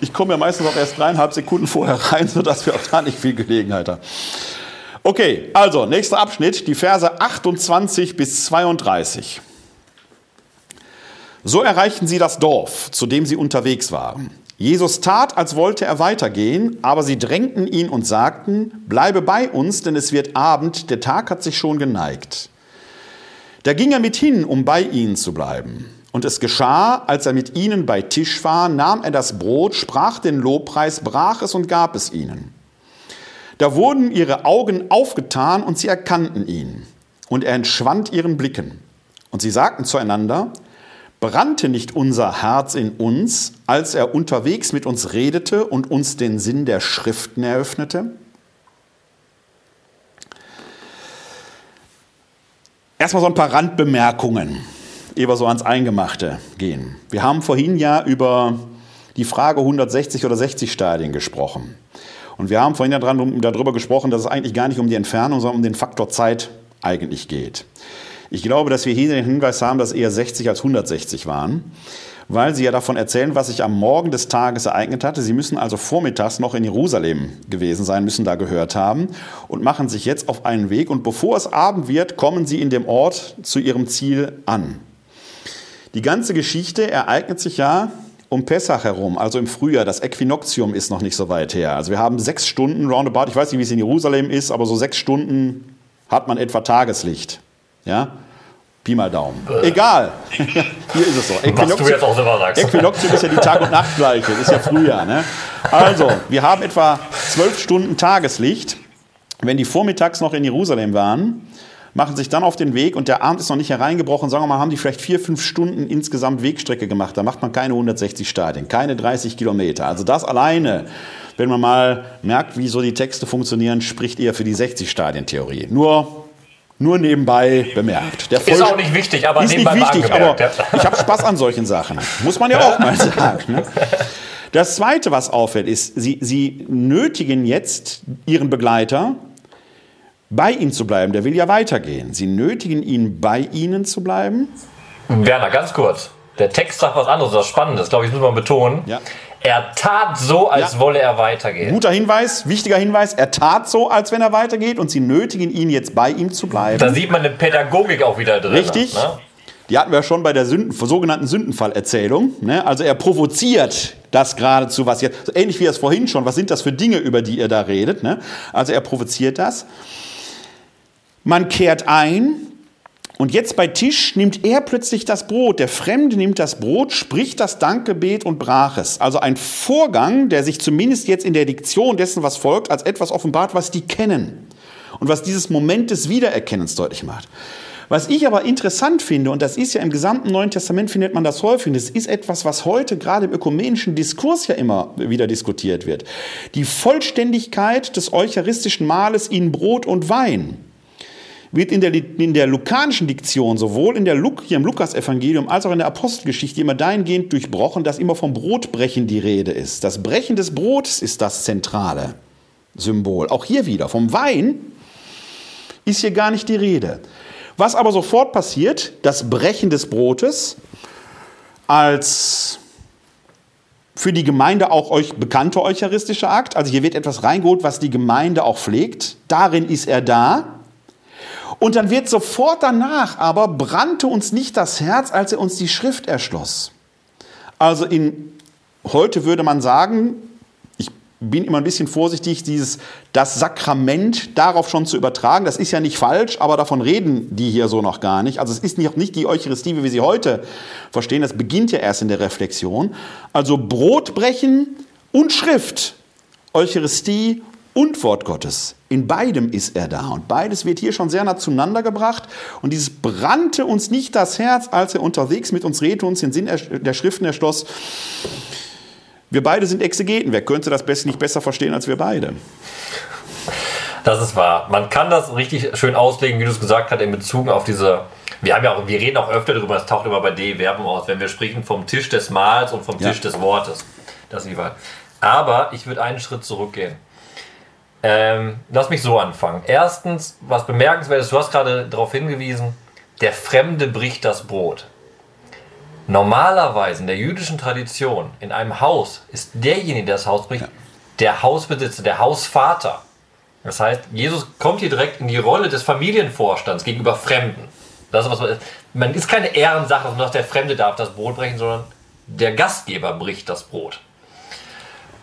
Ich komme ja meistens auch erst dreieinhalb Sekunden vorher rein, sodass wir auch da nicht viel Gelegenheit haben. Okay, also nächster Abschnitt, die Verse 28 bis 32. So erreichten sie das Dorf, zu dem sie unterwegs waren. Jesus tat, als wollte er weitergehen, aber sie drängten ihn und sagten, bleibe bei uns, denn es wird Abend, der Tag hat sich schon geneigt. Da ging er mit hin, um bei ihnen zu bleiben. Und es geschah, als er mit ihnen bei Tisch war, nahm er das Brot, sprach den Lobpreis, brach es und gab es ihnen. Da wurden ihre Augen aufgetan und sie erkannten ihn. Und er entschwand ihren Blicken. Und sie sagten zueinander, brannte nicht unser Herz in uns, als er unterwegs mit uns redete und uns den Sinn der Schriften eröffnete? Erstmal so ein paar Randbemerkungen, ehe wir so ans Eingemachte gehen. Wir haben vorhin ja über die Frage 160 oder 60 Stadien gesprochen. Und wir haben vorhin ja dran, darüber gesprochen, dass es eigentlich gar nicht um die Entfernung, sondern um den Faktor Zeit eigentlich geht. Ich glaube, dass wir hier den Hinweis haben, dass eher 60 als 160 waren, weil sie ja davon erzählen, was sich am Morgen des Tages ereignet hatte. Sie müssen also vormittags noch in Jerusalem gewesen sein, müssen da gehört haben und machen sich jetzt auf einen Weg. Und bevor es Abend wird, kommen sie in dem Ort zu ihrem Ziel an. Die ganze Geschichte ereignet sich ja um Pessach herum, also im Frühjahr. Das Äquinoktium ist noch nicht so weit her. Also wir haben sechs Stunden roundabout. Ich weiß nicht, wie es in Jerusalem ist, aber so sechs Stunden hat man etwa Tageslicht. Ja? Pi mal Daumen. Äh. Egal. Hier ist es so. Sagst. Äquinoktium ist ja die Tag- und Nachtgleiche. Ist ja Frühjahr. Ne? Also, wir haben etwa zwölf Stunden Tageslicht. Wenn die vormittags noch in Jerusalem waren, machen sich dann auf den Weg und der Abend ist noch nicht hereingebrochen, sagen wir mal, haben die vielleicht vier, fünf Stunden insgesamt Wegstrecke gemacht. Da macht man keine 160 Stadien, keine 30 Kilometer. Also das alleine, wenn man mal merkt, wie so die Texte funktionieren, spricht eher für die 60-Stadien-Theorie. Nur nur nebenbei bemerkt. Der ist auch nicht wichtig, aber ist nebenbei nicht wichtig, aber ich habe Spaß an solchen Sachen. Muss man ja auch mal sagen. Ne? Das Zweite, was auffällt, ist, sie, sie nötigen jetzt ihren Begleiter, bei ihm zu bleiben. Der will ja weitergehen. Sie nötigen ihn, bei ihnen zu bleiben. Werner, ganz kurz. Der Text sagt was anderes, was Spannendes, glaube ich, muss man betonen. Ja. Er tat so, als ja. wolle er weitergehen. Guter Hinweis, wichtiger Hinweis. Er tat so, als wenn er weitergeht und sie nötigen ihn jetzt bei ihm zu bleiben. Da sieht man eine Pädagogik auch wieder drin. Richtig. Ne? Die hatten wir schon bei der Sünden, sogenannten Sündenfallerzählung. Ne? Also er provoziert das geradezu, was jetzt, ähnlich wie es vorhin schon, was sind das für Dinge, über die ihr da redet. Ne? Also er provoziert das. Man kehrt ein und jetzt bei Tisch nimmt er plötzlich das Brot. Der Fremde nimmt das Brot, spricht das Dankgebet und brach es. Also ein Vorgang, der sich zumindest jetzt in der Diktion dessen, was folgt, als etwas offenbart, was die kennen und was dieses Moment des Wiedererkennens deutlich macht. Was ich aber interessant finde, und das ist ja im gesamten Neuen Testament findet man das häufig, das ist etwas, was heute gerade im ökumenischen Diskurs ja immer wieder diskutiert wird. Die Vollständigkeit des eucharistischen Mahles in Brot und Wein wird in der, in der lukanischen Diktion, sowohl in der Luk, hier im Lukas-Evangelium als auch in der Apostelgeschichte immer dahingehend durchbrochen, dass immer vom Brotbrechen die Rede ist. Das Brechen des Brotes ist das zentrale Symbol. Auch hier wieder, vom Wein ist hier gar nicht die Rede. Was aber sofort passiert, das Brechen des Brotes als für die Gemeinde auch euch bekannter eucharistischer Akt. Also hier wird etwas reingeholt, was die Gemeinde auch pflegt. Darin ist er da. Und dann wird sofort danach aber brannte uns nicht das Herz, als er uns die Schrift erschloss. Also in heute würde man sagen, bin immer ein bisschen vorsichtig, dieses, das Sakrament darauf schon zu übertragen. Das ist ja nicht falsch, aber davon reden die hier so noch gar nicht. Also es ist nicht, nicht die Eucharistie, wie wir sie heute verstehen. Das beginnt ja erst in der Reflexion. Also Brotbrechen und Schrift, Eucharistie und Wort Gottes. In beidem ist er da. Und beides wird hier schon sehr nah zueinander gebracht. Und dieses brannte uns nicht das Herz, als er unterwegs mit uns redete, uns den Sinn der Schriften erschloss. Wir beide sind Exegeten. Wer könnte das nicht besser verstehen als wir beide? Das ist wahr. Man kann das richtig schön auslegen, wie du es gesagt hast, in Bezug auf diese. Wir haben ja auch, wir reden auch öfter darüber, das taucht immer bei D Verben aus, wenn wir sprechen vom Tisch des Mahls und vom Tisch ja. des Wortes. Das jeweils. Aber ich würde einen Schritt zurückgehen. Ähm, lass mich so anfangen. Erstens, was bemerkenswert ist, du hast gerade darauf hingewiesen, der Fremde bricht das Brot. Normalerweise in der jüdischen Tradition, in einem Haus, ist derjenige, der das Haus bricht, ja. der Hausbesitzer, der Hausvater. Das heißt, Jesus kommt hier direkt in die Rolle des Familienvorstands gegenüber Fremden. Das ist was, man ist keine Ehrensache, dass man sagt, der Fremde darf das Brot brechen, sondern der Gastgeber bricht das Brot.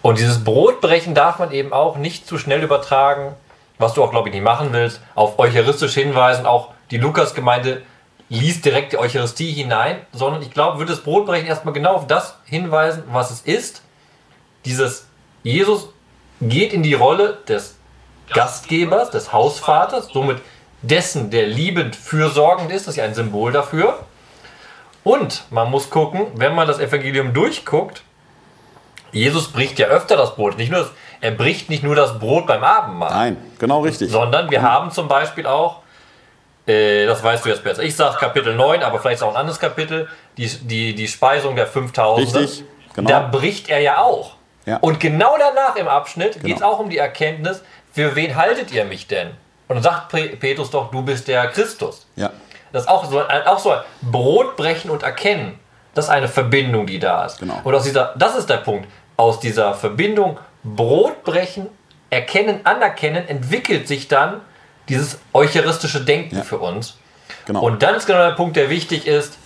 Und dieses Brotbrechen darf man eben auch nicht zu schnell übertragen, was du auch, glaube ich, nicht machen willst, auf eucharistisch hinweisen. Auch die Lukas-Gemeinde liest direkt die Eucharistie hinein, sondern ich glaube, würde das Brotbrechen erstmal genau auf das hinweisen, was es ist. Dieses Jesus geht in die Rolle des Gastgebers, des Hausvaters, somit dessen, der liebend fürsorgend ist, das ist ja ein Symbol dafür. Und man muss gucken, wenn man das Evangelium durchguckt, Jesus bricht ja öfter das Brot. Nicht nur das, er bricht nicht nur das Brot beim Abendmahl. Nein, genau richtig. Sondern wir haben zum Beispiel auch äh, das weißt du jetzt besser. Ich sage Kapitel 9, aber vielleicht ist auch ein anderes Kapitel. Die, die, die Speisung der 5000. Richtig, genau. Da bricht er ja auch. Ja. Und genau danach im Abschnitt genau. geht es auch um die Erkenntnis, für wen haltet ihr mich denn? Und dann sagt Petrus doch, du bist der Christus. Ja. Das ist auch so, auch so ein Brotbrechen und Erkennen. Das ist eine Verbindung, die da ist. Genau. Und aus dieser, das ist der Punkt. Aus dieser Verbindung Brotbrechen, Erkennen, Anerkennen entwickelt sich dann dieses eucharistische Denken ja. für uns. Genau. Und dann ist genau der Punkt, der wichtig ist,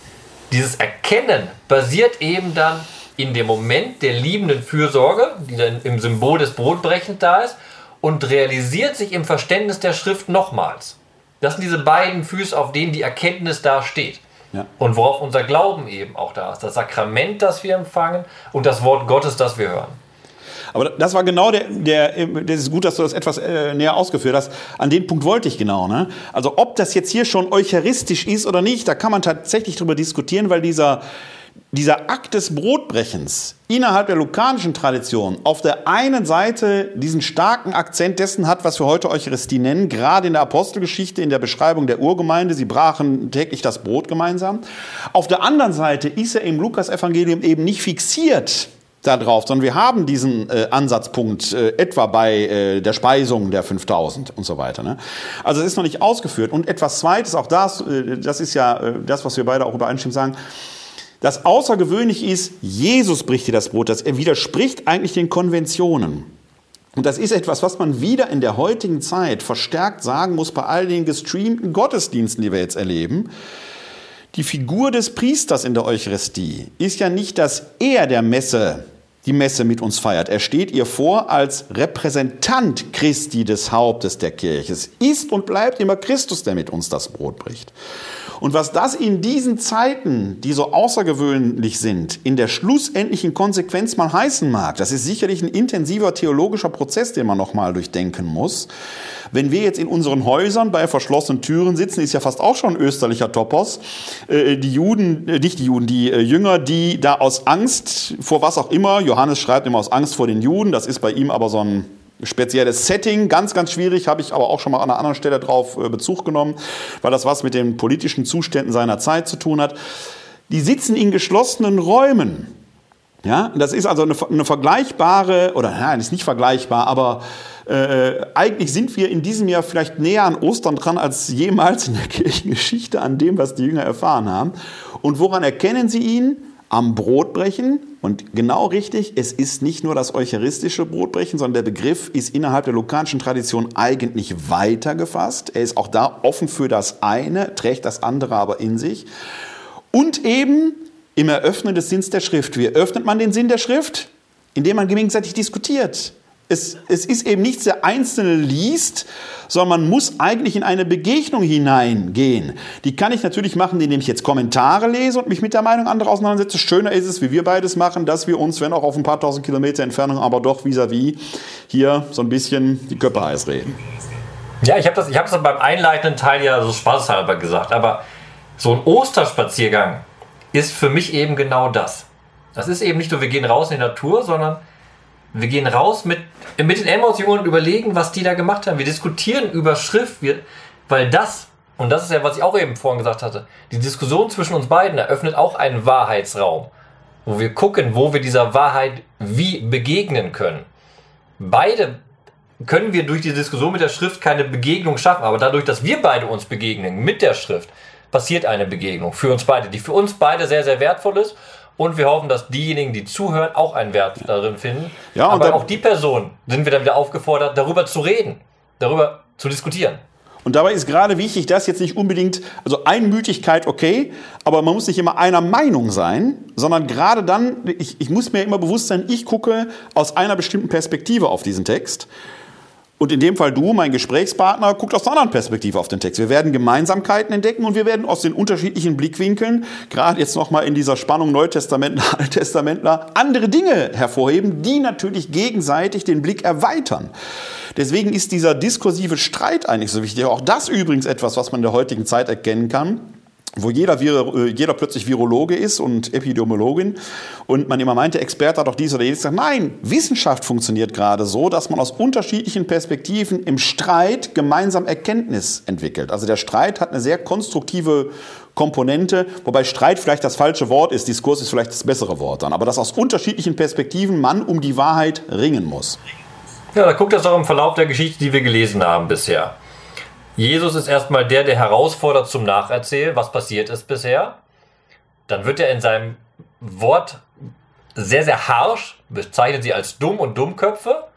dieses Erkennen basiert eben dann in dem Moment der liebenden Fürsorge, die dann im Symbol des Brotbrechens da ist, und realisiert sich im Verständnis der Schrift nochmals. Das sind diese beiden Füße, auf denen die Erkenntnis da steht. Ja. Und worauf unser Glauben eben auch da ist. Das Sakrament, das wir empfangen und das Wort Gottes, das wir hören. Aber das war genau der, der, das ist gut, dass du das etwas äh, näher ausgeführt hast. An den Punkt wollte ich genau. Ne? Also ob das jetzt hier schon eucharistisch ist oder nicht, da kann man tatsächlich drüber diskutieren, weil dieser, dieser Akt des Brotbrechens innerhalb der lukanischen Tradition auf der einen Seite diesen starken Akzent dessen hat, was wir heute Eucharistie nennen, gerade in der Apostelgeschichte, in der Beschreibung der Urgemeinde, sie brachen täglich das Brot gemeinsam. Auf der anderen Seite ist er im Lukas-Evangelium eben nicht fixiert da drauf, sondern wir haben diesen äh, Ansatzpunkt äh, etwa bei äh, der Speisung der 5000 und so weiter. Ne? Also es ist noch nicht ausgeführt. Und etwas Zweites, auch das, äh, das ist ja äh, das, was wir beide auch übereinstimmen sagen, das außergewöhnlich ist, Jesus bricht dir das Brot, das er widerspricht eigentlich den Konventionen. Und das ist etwas, was man wieder in der heutigen Zeit verstärkt sagen muss bei all den gestreamten Gottesdiensten, die wir jetzt erleben. Die Figur des Priesters in der Eucharistie ist ja nicht, dass er der Messe die Messe mit uns feiert. Er steht ihr vor als Repräsentant Christi des Hauptes der Kirche. Es ist und bleibt immer Christus, der mit uns das Brot bricht. Und was das in diesen Zeiten, die so außergewöhnlich sind, in der schlussendlichen Konsequenz mal heißen mag, das ist sicherlich ein intensiver theologischer Prozess, den man nochmal durchdenken muss. Wenn wir jetzt in unseren Häusern bei verschlossenen Türen sitzen, ist ja fast auch schon österlicher Topos, äh, die Juden, äh, nicht die Juden, die äh, Jünger, die da aus Angst vor was auch immer, Johannes schreibt immer aus Angst vor den Juden, das ist bei ihm aber so ein spezielles Setting, ganz, ganz schwierig, habe ich aber auch schon mal an einer anderen Stelle drauf Bezug genommen, weil das was mit den politischen Zuständen seiner Zeit zu tun hat. Die sitzen in geschlossenen Räumen. Ja, das ist also eine, eine vergleichbare, oder nein, ist nicht vergleichbar, aber äh, eigentlich sind wir in diesem Jahr vielleicht näher an Ostern dran als jemals in der Kirchengeschichte an dem, was die Jünger erfahren haben. Und woran erkennen sie ihn? Am Brotbrechen. Und genau richtig, es ist nicht nur das eucharistische Brotbrechen, sondern der Begriff ist innerhalb der lukanischen Tradition eigentlich weiter gefasst. Er ist auch da offen für das eine, trägt das andere aber in sich. Und eben im Eröffnen des Sinns der Schrift. Wie öffnet man den Sinn der Schrift? Indem man gegenseitig diskutiert. Es, es ist eben nichts, der Einzelne liest, sondern man muss eigentlich in eine Begegnung hineingehen. Die kann ich natürlich machen, indem ich jetzt Kommentare lese und mich mit der Meinung anderer auseinandersetze. Schöner ist es, wie wir beides machen, dass wir uns, wenn auch auf ein paar tausend Kilometer Entfernung, aber doch vis-à-vis -vis hier so ein bisschen die Köpfe heiß reden. Ja, ich habe das, hab das beim einleitenden Teil ja so spaßhalber gesagt, aber so ein Osterspaziergang ist für mich eben genau das. Das ist eben nicht nur, wir gehen raus in die Natur, sondern wir gehen raus mit, mit den Emmaus-Jüngern und überlegen, was die da gemacht haben. Wir diskutieren über Schrift, wir, weil das, und das ist ja, was ich auch eben vorhin gesagt hatte, die Diskussion zwischen uns beiden eröffnet auch einen Wahrheitsraum, wo wir gucken, wo wir dieser Wahrheit wie begegnen können. Beide können wir durch die Diskussion mit der Schrift keine Begegnung schaffen, aber dadurch, dass wir beide uns begegnen mit der Schrift, passiert eine Begegnung für uns beide, die für uns beide sehr, sehr wertvoll ist und wir hoffen, dass diejenigen, die zuhören, auch einen Wert darin finden. Ja, Aber auch die Person sind wir dann wieder aufgefordert, darüber zu reden, darüber zu diskutieren. Und dabei ist gerade wichtig, dass jetzt nicht unbedingt, also Einmütigkeit okay, aber man muss nicht immer einer Meinung sein, sondern gerade dann, ich, ich muss mir immer bewusst sein, ich gucke aus einer bestimmten Perspektive auf diesen Text. Und in dem Fall du, mein Gesprächspartner, guckt aus einer anderen Perspektive auf den Text. Wir werden Gemeinsamkeiten entdecken und wir werden aus den unterschiedlichen Blickwinkeln, gerade jetzt nochmal in dieser Spannung Neutestamentler, Alttestamentler, andere Dinge hervorheben, die natürlich gegenseitig den Blick erweitern. Deswegen ist dieser diskursive Streit eigentlich so wichtig. Auch das übrigens etwas, was man in der heutigen Zeit erkennen kann wo jeder, äh, jeder plötzlich Virologe ist und Epidemiologin und man immer meint, der Experte hat doch dies oder jenes gesagt. Nein, Wissenschaft funktioniert gerade so, dass man aus unterschiedlichen Perspektiven im Streit gemeinsam Erkenntnis entwickelt. Also der Streit hat eine sehr konstruktive Komponente, wobei Streit vielleicht das falsche Wort ist, Diskurs ist vielleicht das bessere Wort dann, aber dass aus unterschiedlichen Perspektiven man um die Wahrheit ringen muss. Ja, da guckt das auch im Verlauf der Geschichte, die wir gelesen haben bisher. Jesus ist erstmal der, der herausfordert zum Nacherzählen, was passiert ist bisher. Dann wird er in seinem Wort sehr, sehr harsch, bezeichnet sie als dumm und Dummköpfe.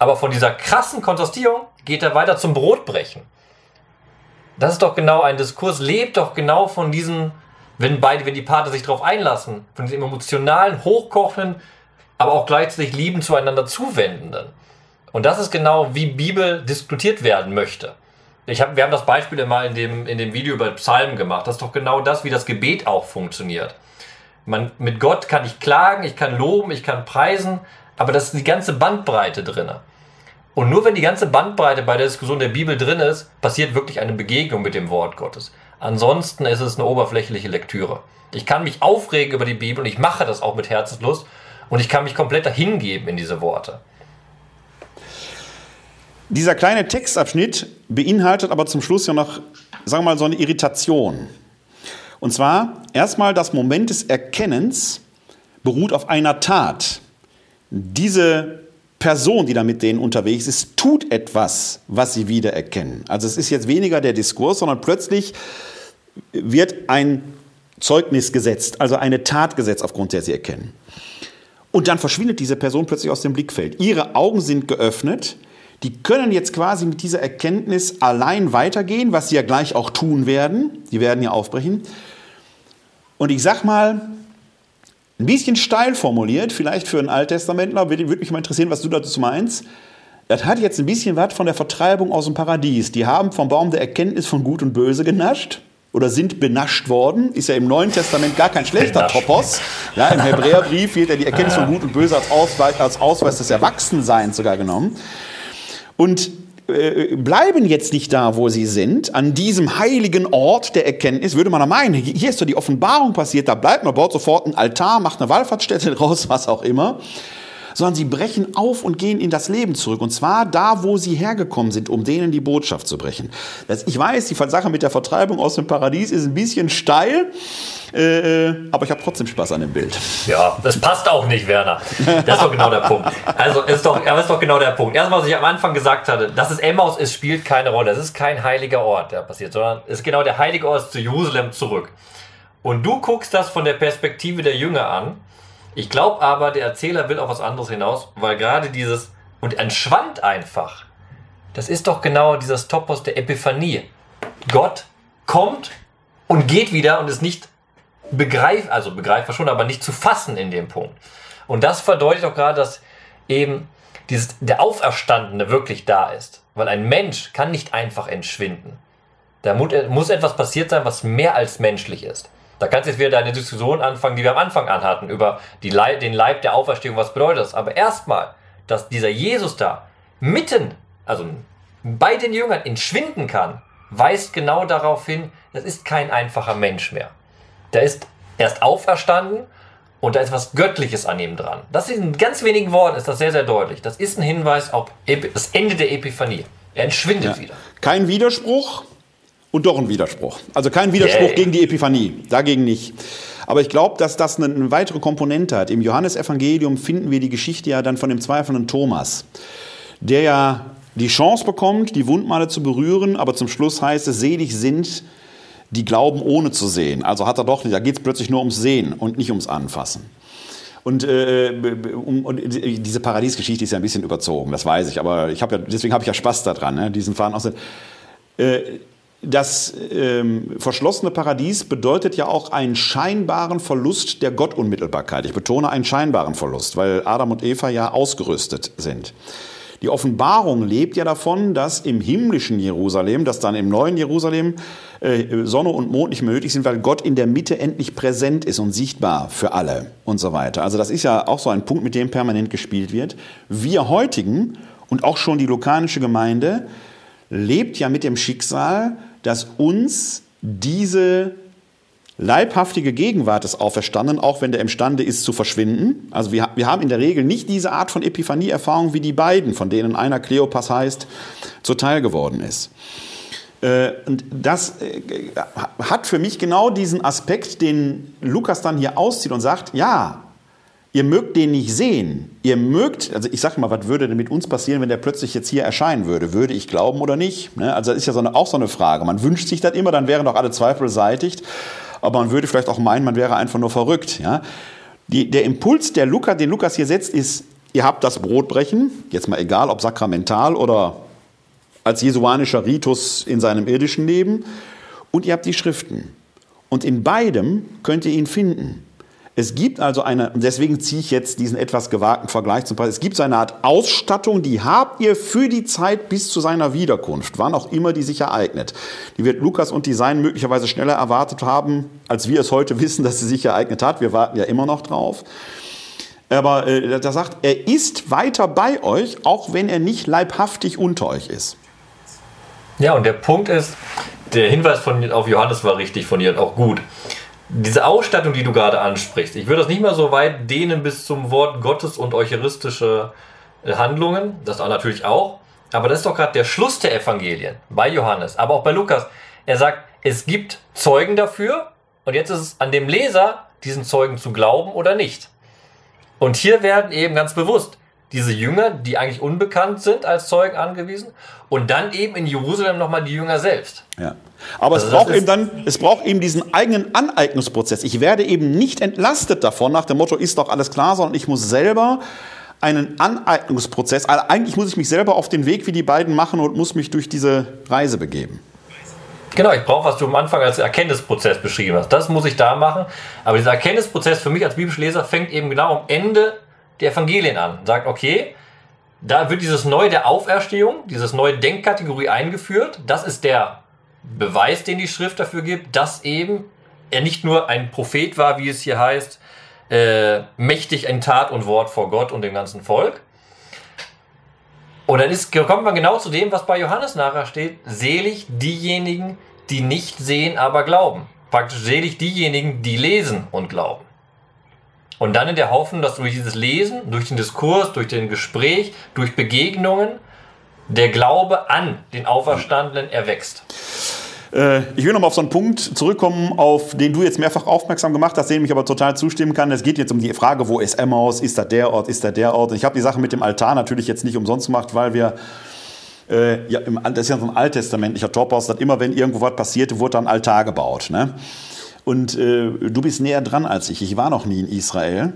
Aber von dieser krassen Kontrastierung geht er weiter zum Brotbrechen. Das ist doch genau ein Diskurs, lebt doch genau von diesen, wenn beide, wenn die Partner sich darauf einlassen, von diesem emotionalen, hochkochenden, aber auch gleichzeitig lieben zueinander zuwendenden. Und das ist genau, wie Bibel diskutiert werden möchte. Ich hab, wir haben das Beispiel mal in dem, in dem Video über Psalmen gemacht. Das ist doch genau das, wie das Gebet auch funktioniert. Man, mit Gott kann ich klagen, ich kann loben, ich kann preisen, aber das ist die ganze Bandbreite drin. Und nur wenn die ganze Bandbreite bei der Diskussion der Bibel drin ist, passiert wirklich eine Begegnung mit dem Wort Gottes. Ansonsten ist es eine oberflächliche Lektüre. Ich kann mich aufregen über die Bibel und ich mache das auch mit Herzenslust und ich kann mich komplett dahingeben in diese Worte. Dieser kleine Textabschnitt beinhaltet aber zum Schluss ja noch, sagen wir mal, so eine Irritation. Und zwar erstmal das Moment des Erkennens beruht auf einer Tat. Diese Person, die da mit denen unterwegs ist, tut etwas, was sie wiedererkennen. Also es ist jetzt weniger der Diskurs, sondern plötzlich wird ein Zeugnis gesetzt, also eine Tat gesetzt, aufgrund der sie erkennen. Und dann verschwindet diese Person plötzlich aus dem Blickfeld. Ihre Augen sind geöffnet, die können jetzt quasi mit dieser Erkenntnis allein weitergehen, was sie ja gleich auch tun werden. Die werden ja aufbrechen. Und ich sag mal, ein bisschen steil formuliert, vielleicht für einen Alttestamentler, würde mich mal interessieren, was du dazu meinst. Das hat jetzt ein bisschen was von der Vertreibung aus dem Paradies. Die haben vom Baum der Erkenntnis von Gut und Böse genascht. oder sind benascht worden. Ist ja im Neuen Testament gar kein schlechter Topos. Ja, Im Hebräerbrief wird ja die Erkenntnis von Gut und Böse als Ausweis, als Ausweis des Erwachsenseins sogar genommen. Und äh, bleiben jetzt nicht da, wo sie sind, an diesem heiligen Ort der Erkenntnis, würde man da meinen, hier ist doch die Offenbarung passiert, da bleibt man, baut sofort ein Altar, macht eine Wallfahrtsstätte draus, was auch immer sondern sie brechen auf und gehen in das Leben zurück. Und zwar da, wo sie hergekommen sind, um denen die Botschaft zu brechen. Ich weiß, die Sache mit der Vertreibung aus dem Paradies ist ein bisschen steil, äh, aber ich habe trotzdem Spaß an dem Bild. Ja, das passt auch nicht, Werner. Das ist doch genau der Punkt. Also ist doch, ist doch genau der Punkt. Erstmal, was ich am Anfang gesagt hatte, dass es Emmaus ist, spielt keine Rolle. Es ist kein heiliger Ort, der passiert, sondern es ist genau der heilige Ort zu Jerusalem zurück. Und du guckst das von der Perspektive der Jünger an ich glaube aber, der Erzähler will auf was anderes hinaus, weil gerade dieses und entschwand einfach. Das ist doch genau dieses Topos der Epiphanie. Gott kommt und geht wieder und ist nicht begreif, also begreifbar schon, aber nicht zu fassen in dem Punkt. Und das verdeutlicht auch gerade, dass eben dieses, der Auferstandene wirklich da ist. Weil ein Mensch kann nicht einfach entschwinden. Da muss etwas passiert sein, was mehr als menschlich ist. Da kannst du jetzt wieder deine Diskussion anfangen, die wir am Anfang anhatten, über Leib, den Leib der Auferstehung, was bedeutet das? Aber erstmal, dass dieser Jesus da mitten, also bei den Jüngern entschwinden kann, weist genau darauf hin, das ist kein einfacher Mensch mehr. Der ist erst auferstanden und da ist was Göttliches an ihm dran. Das ist in ganz wenigen Worten ist das sehr, sehr deutlich. Das ist ein Hinweis auf das Ende der Epiphanie. Er entschwindet ja. wieder. Kein Widerspruch, und doch ein Widerspruch. Also kein Widerspruch yeah. gegen die Epiphanie, dagegen nicht. Aber ich glaube, dass das eine, eine, weitere Komponente hat. Im Johannesevangelium finden wir die Geschichte ja dann von dem zweifelnden Thomas, der ja die Chance bekommt, die Wundmale zu berühren, aber zum Schluss heißt es, selig sind, die glauben ohne zu sehen. Also hat er doch, da geht es plötzlich nur ums Sehen und nicht ums Anfassen. Und, äh, um, und diese Paradiesgeschichte ist ja ein bisschen überzogen, das weiß ich, aber ich habe ja, deswegen habe ich ja Spaß daran, ne, diesen Faden aus. Äh, das ähm, verschlossene Paradies bedeutet ja auch einen scheinbaren Verlust der Gottunmittelbarkeit. Ich betone einen scheinbaren Verlust, weil Adam und Eva ja ausgerüstet sind. Die Offenbarung lebt ja davon, dass im himmlischen Jerusalem, dass dann im neuen Jerusalem äh, Sonne und Mond nicht mehr nötig sind, weil Gott in der Mitte endlich präsent ist und sichtbar für alle und so weiter. Also das ist ja auch so ein Punkt, mit dem permanent gespielt wird. Wir heutigen und auch schon die lokanische Gemeinde lebt ja mit dem Schicksal, dass uns diese leibhaftige Gegenwart des Auferstandenen, auch wenn der imstande ist zu verschwinden. Also wir, wir haben in der Regel nicht diese Art von Epiphanie-Erfahrung wie die beiden, von denen einer Kleopas heißt, zuteil geworden ist. Äh, und das äh, hat für mich genau diesen Aspekt, den Lukas dann hier auszieht und sagt, ja, Ihr mögt den nicht sehen. Ihr mögt, also ich sage mal, was würde denn mit uns passieren, wenn der plötzlich jetzt hier erscheinen würde? Würde ich glauben oder nicht? Ne? Also das ist ja so eine, auch so eine Frage. Man wünscht sich das immer, dann wären doch alle Zweifel beseitigt. Aber man würde vielleicht auch meinen, man wäre einfach nur verrückt. Ja? Die, der Impuls, der Lukas, den Lukas hier setzt, ist, ihr habt das Brotbrechen, jetzt mal egal, ob sakramental oder als jesuanischer Ritus in seinem irdischen Leben, und ihr habt die Schriften. Und in beidem könnt ihr ihn finden. Es gibt also eine, deswegen ziehe ich jetzt diesen etwas gewagten Vergleich zum Preis. Es gibt so eine Art Ausstattung, die habt ihr für die Zeit bis zu seiner Wiederkunft, wann auch immer die sich ereignet. Die wird Lukas und die Sein möglicherweise schneller erwartet haben, als wir es heute wissen, dass sie sich ereignet hat. Wir warten ja immer noch drauf. Aber äh, da sagt, er ist weiter bei euch, auch wenn er nicht leibhaftig unter euch ist. Ja, und der Punkt ist, der Hinweis von, auf Johannes war richtig von dir und auch gut diese Ausstattung, die du gerade ansprichst, ich würde das nicht mal so weit dehnen bis zum Wort Gottes und eucharistische äh, Handlungen, das auch natürlich auch, aber das ist doch gerade der Schluss der Evangelien bei Johannes, aber auch bei Lukas. Er sagt, es gibt Zeugen dafür und jetzt ist es an dem Leser, diesen Zeugen zu glauben oder nicht. Und hier werden eben ganz bewusst diese Jünger, die eigentlich unbekannt sind, als Zeugen angewiesen. Und dann eben in Jerusalem nochmal die Jünger selbst. Ja. Aber also es braucht eben dann, es braucht eben diesen eigenen Aneignungsprozess. Ich werde eben nicht entlastet davon, nach dem Motto, ist doch alles klar, sondern ich muss selber einen Aneignungsprozess, also eigentlich muss ich mich selber auf den Weg wie die beiden machen und muss mich durch diese Reise begeben. Genau, ich brauche, was du am Anfang als Erkenntnisprozess beschrieben hast. Das muss ich da machen. Aber dieser Erkenntnisprozess für mich als biblischer Leser fängt eben genau am Ende die Evangelien an. Sagt, okay, da wird dieses neue der Auferstehung, dieses neue Denkkategorie eingeführt. Das ist der Beweis, den die Schrift dafür gibt, dass eben er nicht nur ein Prophet war, wie es hier heißt, äh, mächtig in Tat und Wort vor Gott und dem ganzen Volk. Und dann ist, kommt man genau zu dem, was bei Johannes nachher steht. Selig diejenigen, die nicht sehen, aber glauben. Praktisch selig diejenigen, die lesen und glauben. Und dann in der Hoffnung, dass durch dieses Lesen, durch den Diskurs, durch den Gespräch, durch Begegnungen der Glaube an den Auferstandenen erwächst. Äh, ich will noch mal auf so einen Punkt zurückkommen, auf den du jetzt mehrfach aufmerksam gemacht hast, dem ich aber total zustimmen kann. Es geht jetzt um die Frage, wo ist Emmaus? Ist da der Ort? Ist da der Ort? Und ich habe die Sache mit dem Altar natürlich jetzt nicht umsonst gemacht, weil wir äh, ja, im, das ist ja so ein alttestamentlicher Topos, dass immer, wenn irgendwo was passierte, wurde dann ein Altar gebaut. Ne? Und äh, du bist näher dran als ich. Ich war noch nie in Israel.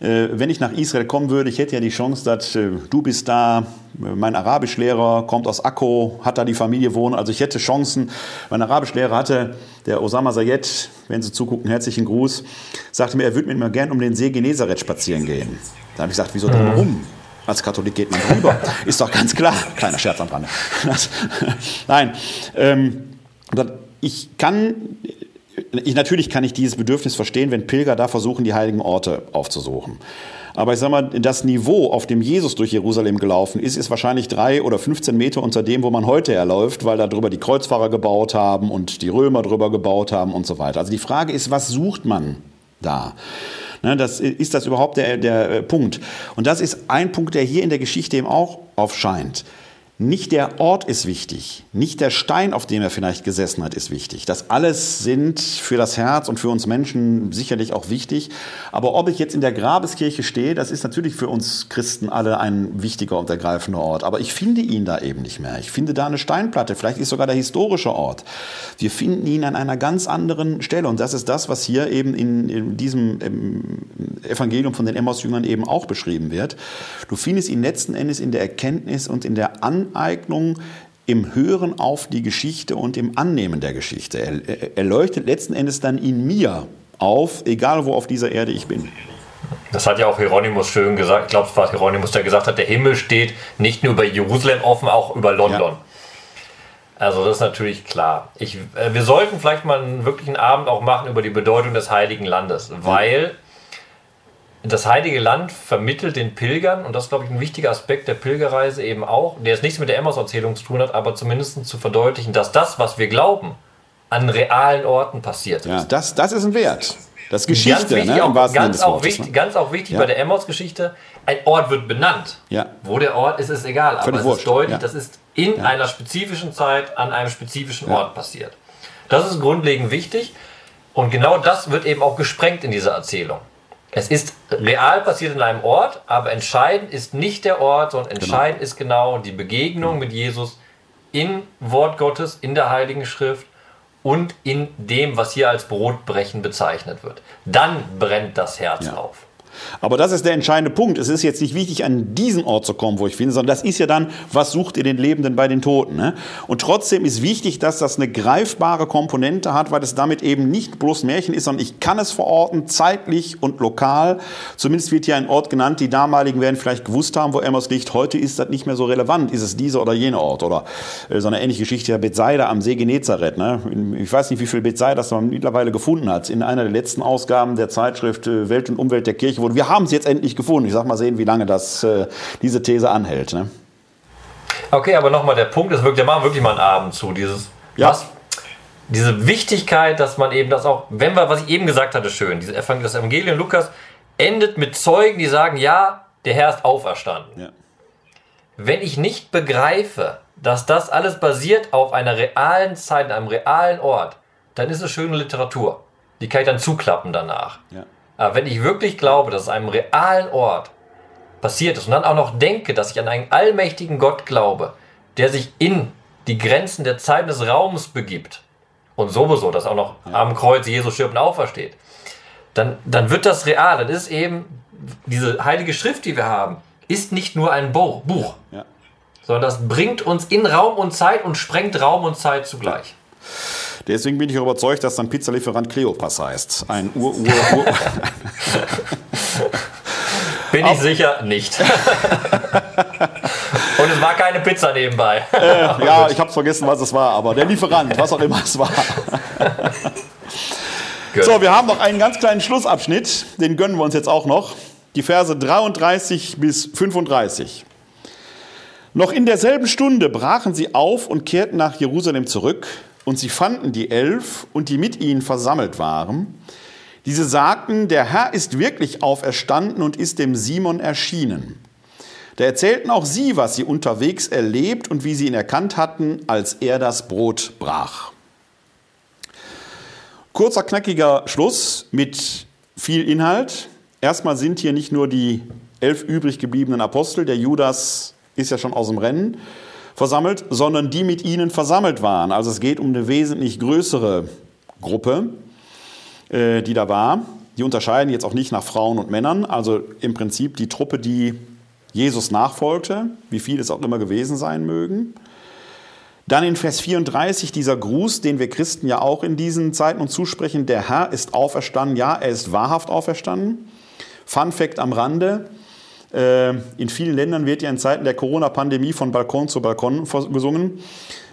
Äh, wenn ich nach Israel kommen würde, ich hätte ja die Chance, dass äh, du bist da, mein Arabischlehrer kommt aus Akko, hat da die Familie wohnen. Also ich hätte Chancen. Mein Arabischlehrer hatte, der Osama Sayed, wenn Sie zugucken, herzlichen Gruß, sagte mir, er würde mit mir gern um den See Genezareth spazieren gehen. Da habe ich gesagt, wieso denn mhm. warum? Als Katholik geht man drüber. Ist doch ganz klar. Kleiner Scherz am Rande. Nein. Ähm, ich kann ich, natürlich kann ich dieses Bedürfnis verstehen, wenn Pilger da versuchen, die heiligen Orte aufzusuchen. Aber ich sage mal, das Niveau, auf dem Jesus durch Jerusalem gelaufen ist, ist wahrscheinlich drei oder 15 Meter unter dem, wo man heute erläuft, weil da drüber die Kreuzfahrer gebaut haben und die Römer drüber gebaut haben und so weiter. Also die Frage ist, was sucht man da? Ne, das, ist das überhaupt der, der Punkt? Und das ist ein Punkt, der hier in der Geschichte eben auch aufscheint. Nicht der Ort ist wichtig, nicht der Stein, auf dem er vielleicht gesessen hat, ist wichtig. Das alles sind für das Herz und für uns Menschen sicherlich auch wichtig. Aber ob ich jetzt in der Grabeskirche stehe, das ist natürlich für uns Christen alle ein wichtiger und ergreifender Ort. Aber ich finde ihn da eben nicht mehr. Ich finde da eine Steinplatte, vielleicht ist sogar der historische Ort. Wir finden ihn an einer ganz anderen Stelle. Und das ist das, was hier eben in, in diesem Evangelium von den Emmaus-Jüngern eben auch beschrieben wird. Du findest ihn letzten Endes in der Erkenntnis und in der Anwendung Aneignung im Hören auf die Geschichte und im Annehmen der Geschichte. Er, er leuchtet letzten Endes dann in mir auf, egal wo auf dieser Erde ich bin. Das hat ja auch Hieronymus schön gesagt. Ich glaube, es war Hieronymus, der gesagt hat, der Himmel steht nicht nur über Jerusalem offen, auch über London. Ja. Also das ist natürlich klar. Ich, äh, wir sollten vielleicht mal einen wirklichen Abend auch machen über die Bedeutung des Heiligen Landes, weil das Heilige Land vermittelt den Pilgern, und das ist, glaube ich, ein wichtiger Aspekt der Pilgerreise eben auch, der jetzt nichts mit der Emmaus-Erzählung zu tun hat, aber zumindest zu verdeutlichen, dass das, was wir glauben, an realen Orten passiert ist. Ja, das, das ist ein Wert. Das ist Geschichte, ganz wichtig, ne? auch, ganz, auch wichtig, ne? ganz auch wichtig ja. bei der Emmaus-Geschichte, ein Ort wird benannt. Ja. Wo der Ort ist, ist egal, Völlig aber es ist deutlich, das ist in einer spezifischen Zeit an einem spezifischen Ort passiert. Das ist grundlegend wichtig und genau das wird eben auch gesprengt in dieser Erzählung. Es ist real passiert in einem Ort, aber entscheidend ist nicht der Ort, sondern genau. entscheidend genau. ist genau die Begegnung mit Jesus in Wort Gottes, in der Heiligen Schrift und in dem, was hier als Brotbrechen bezeichnet wird. Dann brennt das Herz ja. auf. Aber das ist der entscheidende Punkt. Es ist jetzt nicht wichtig, an diesen Ort zu kommen, wo ich finde, sondern das ist ja dann, was sucht ihr den Lebenden bei den Toten. Ne? Und trotzdem ist wichtig, dass das eine greifbare Komponente hat, weil es damit eben nicht bloß Märchen ist, sondern ich kann es verorten, zeitlich und lokal. Zumindest wird hier ein Ort genannt. Die damaligen werden vielleicht gewusst haben, wo Emmaus liegt. Heute ist das nicht mehr so relevant. Ist es dieser oder jener Ort? Oder äh, so eine ähnliche Geschichte der Bethsaida am See Genezareth. Ne? Ich weiß nicht, wie viel Bethsaida man mittlerweile gefunden hat. In einer der letzten Ausgaben der Zeitschrift äh, Welt und Umwelt der Kirche, wo wurde. Wir haben es jetzt endlich gefunden. Ich sag mal sehen, wie lange das, äh, diese These anhält. Ne? Okay, aber nochmal der Punkt ist wirklich, wir machen wirklich mal einen Abend zu. Dieses, ja. was, diese Wichtigkeit, dass man eben das auch, wenn wir, was ich eben gesagt hatte, schön, das Evangelium Lukas endet mit Zeugen, die sagen, ja, der Herr ist auferstanden. Ja. Wenn ich nicht begreife, dass das alles basiert auf einer realen Zeit, einem realen Ort, dann ist es schöne Literatur. Die kann ich dann zuklappen danach. Ja. Aber wenn ich wirklich glaube, dass es einem realen Ort passiert ist und dann auch noch denke, dass ich an einen allmächtigen Gott glaube, der sich in die Grenzen der Zeit des Raums begibt und sowieso, dass auch noch am Kreuz Jesus stirbt und aufersteht, dann, dann wird das real. Dann ist eben diese heilige Schrift, die wir haben, ist nicht nur ein Buch, Buch ja. sondern das bringt uns in Raum und Zeit und sprengt Raum und Zeit zugleich. Ja. Deswegen bin ich überzeugt, dass dann Pizzalieferant Cleopas heißt. Ein Ur, Ur, Ur. bin ich sicher nicht. Und es war keine Pizza nebenbei. Äh, ja, ich habe vergessen, was es war, aber der Lieferant, was auch immer es war. so, wir haben noch einen ganz kleinen Schlussabschnitt, den gönnen wir uns jetzt auch noch. Die Verse 33 bis 35. Noch in derselben Stunde brachen sie auf und kehrten nach Jerusalem zurück, und sie fanden die Elf und die mit ihnen versammelt waren. Diese sagten, der Herr ist wirklich auferstanden und ist dem Simon erschienen. Da erzählten auch sie, was sie unterwegs erlebt und wie sie ihn erkannt hatten, als er das Brot brach. Kurzer, knackiger Schluss mit viel Inhalt. Erstmal sind hier nicht nur die elf übrig gebliebenen Apostel, der Judas ist ja schon aus dem Rennen, versammelt, sondern die mit ihnen versammelt waren. Also es geht um eine wesentlich größere Gruppe, äh, die da war. Die unterscheiden jetzt auch nicht nach Frauen und Männern, also im Prinzip die Truppe, die Jesus nachfolgte, wie viel es auch immer gewesen sein mögen. Dann in Vers 34 dieser Gruß, den wir Christen ja auch in diesen Zeiten uns zusprechen, der Herr ist auferstanden, ja, er ist wahrhaft auferstanden. Fun Fact am Rande, in vielen Ländern wird ja in Zeiten der Corona-Pandemie von Balkon zu Balkon gesungen.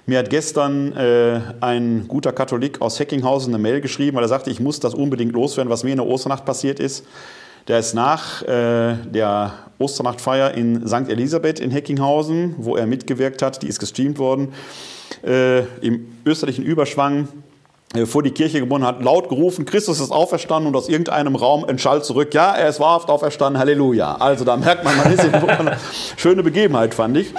Mir hat gestern äh, ein guter Katholik aus Heckinghausen eine Mail geschrieben, weil er sagte, ich muss das unbedingt loswerden, was mir in der Osternacht passiert ist. Der ist nach äh, der Osternachtfeier in St. Elisabeth in Heckinghausen, wo er mitgewirkt hat, die ist gestreamt worden, äh, im österlichen Überschwang äh, vor die Kirche gebunden hat, laut gerufen, Christus ist auferstanden und aus irgendeinem Raum entschallt zurück, ja, er ist wahrhaft auferstanden, Halleluja. Also da merkt man, man ist in eine schöne Begebenheit, fand ich,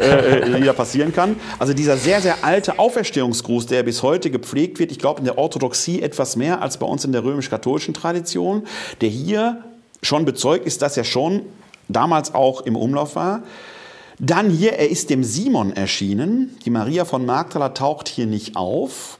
äh, äh, die da passieren kann. Also dieser sehr, sehr alte Auferstehungsgruß, der bis heute gepflegt wird, ich glaube in der Orthodoxie etwas mehr als bei uns in der römisch-katholischen Tradition, der hier schon bezeugt ist, dass er schon damals auch im Umlauf war. Dann hier, er ist dem Simon erschienen. Die Maria von Magdala taucht hier nicht auf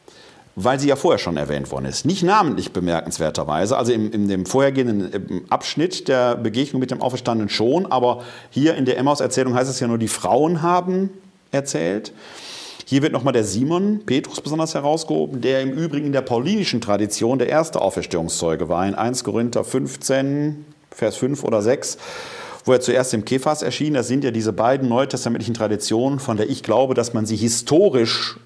weil sie ja vorher schon erwähnt worden ist. Nicht namentlich bemerkenswerterweise, also in, in dem vorhergehenden Abschnitt der Begegnung mit dem Auferstandenen schon, aber hier in der Emmaus-Erzählung heißt es ja nur, die Frauen haben erzählt. Hier wird nochmal der Simon, Petrus besonders herausgehoben, der im Übrigen in der paulinischen Tradition der erste Auferstehungszeuge war, in 1 Korinther 15, Vers 5 oder 6 wo er zuerst im Kephas erschien. Das sind ja diese beiden neutestamentlichen Traditionen, von der ich glaube, dass man sie historisch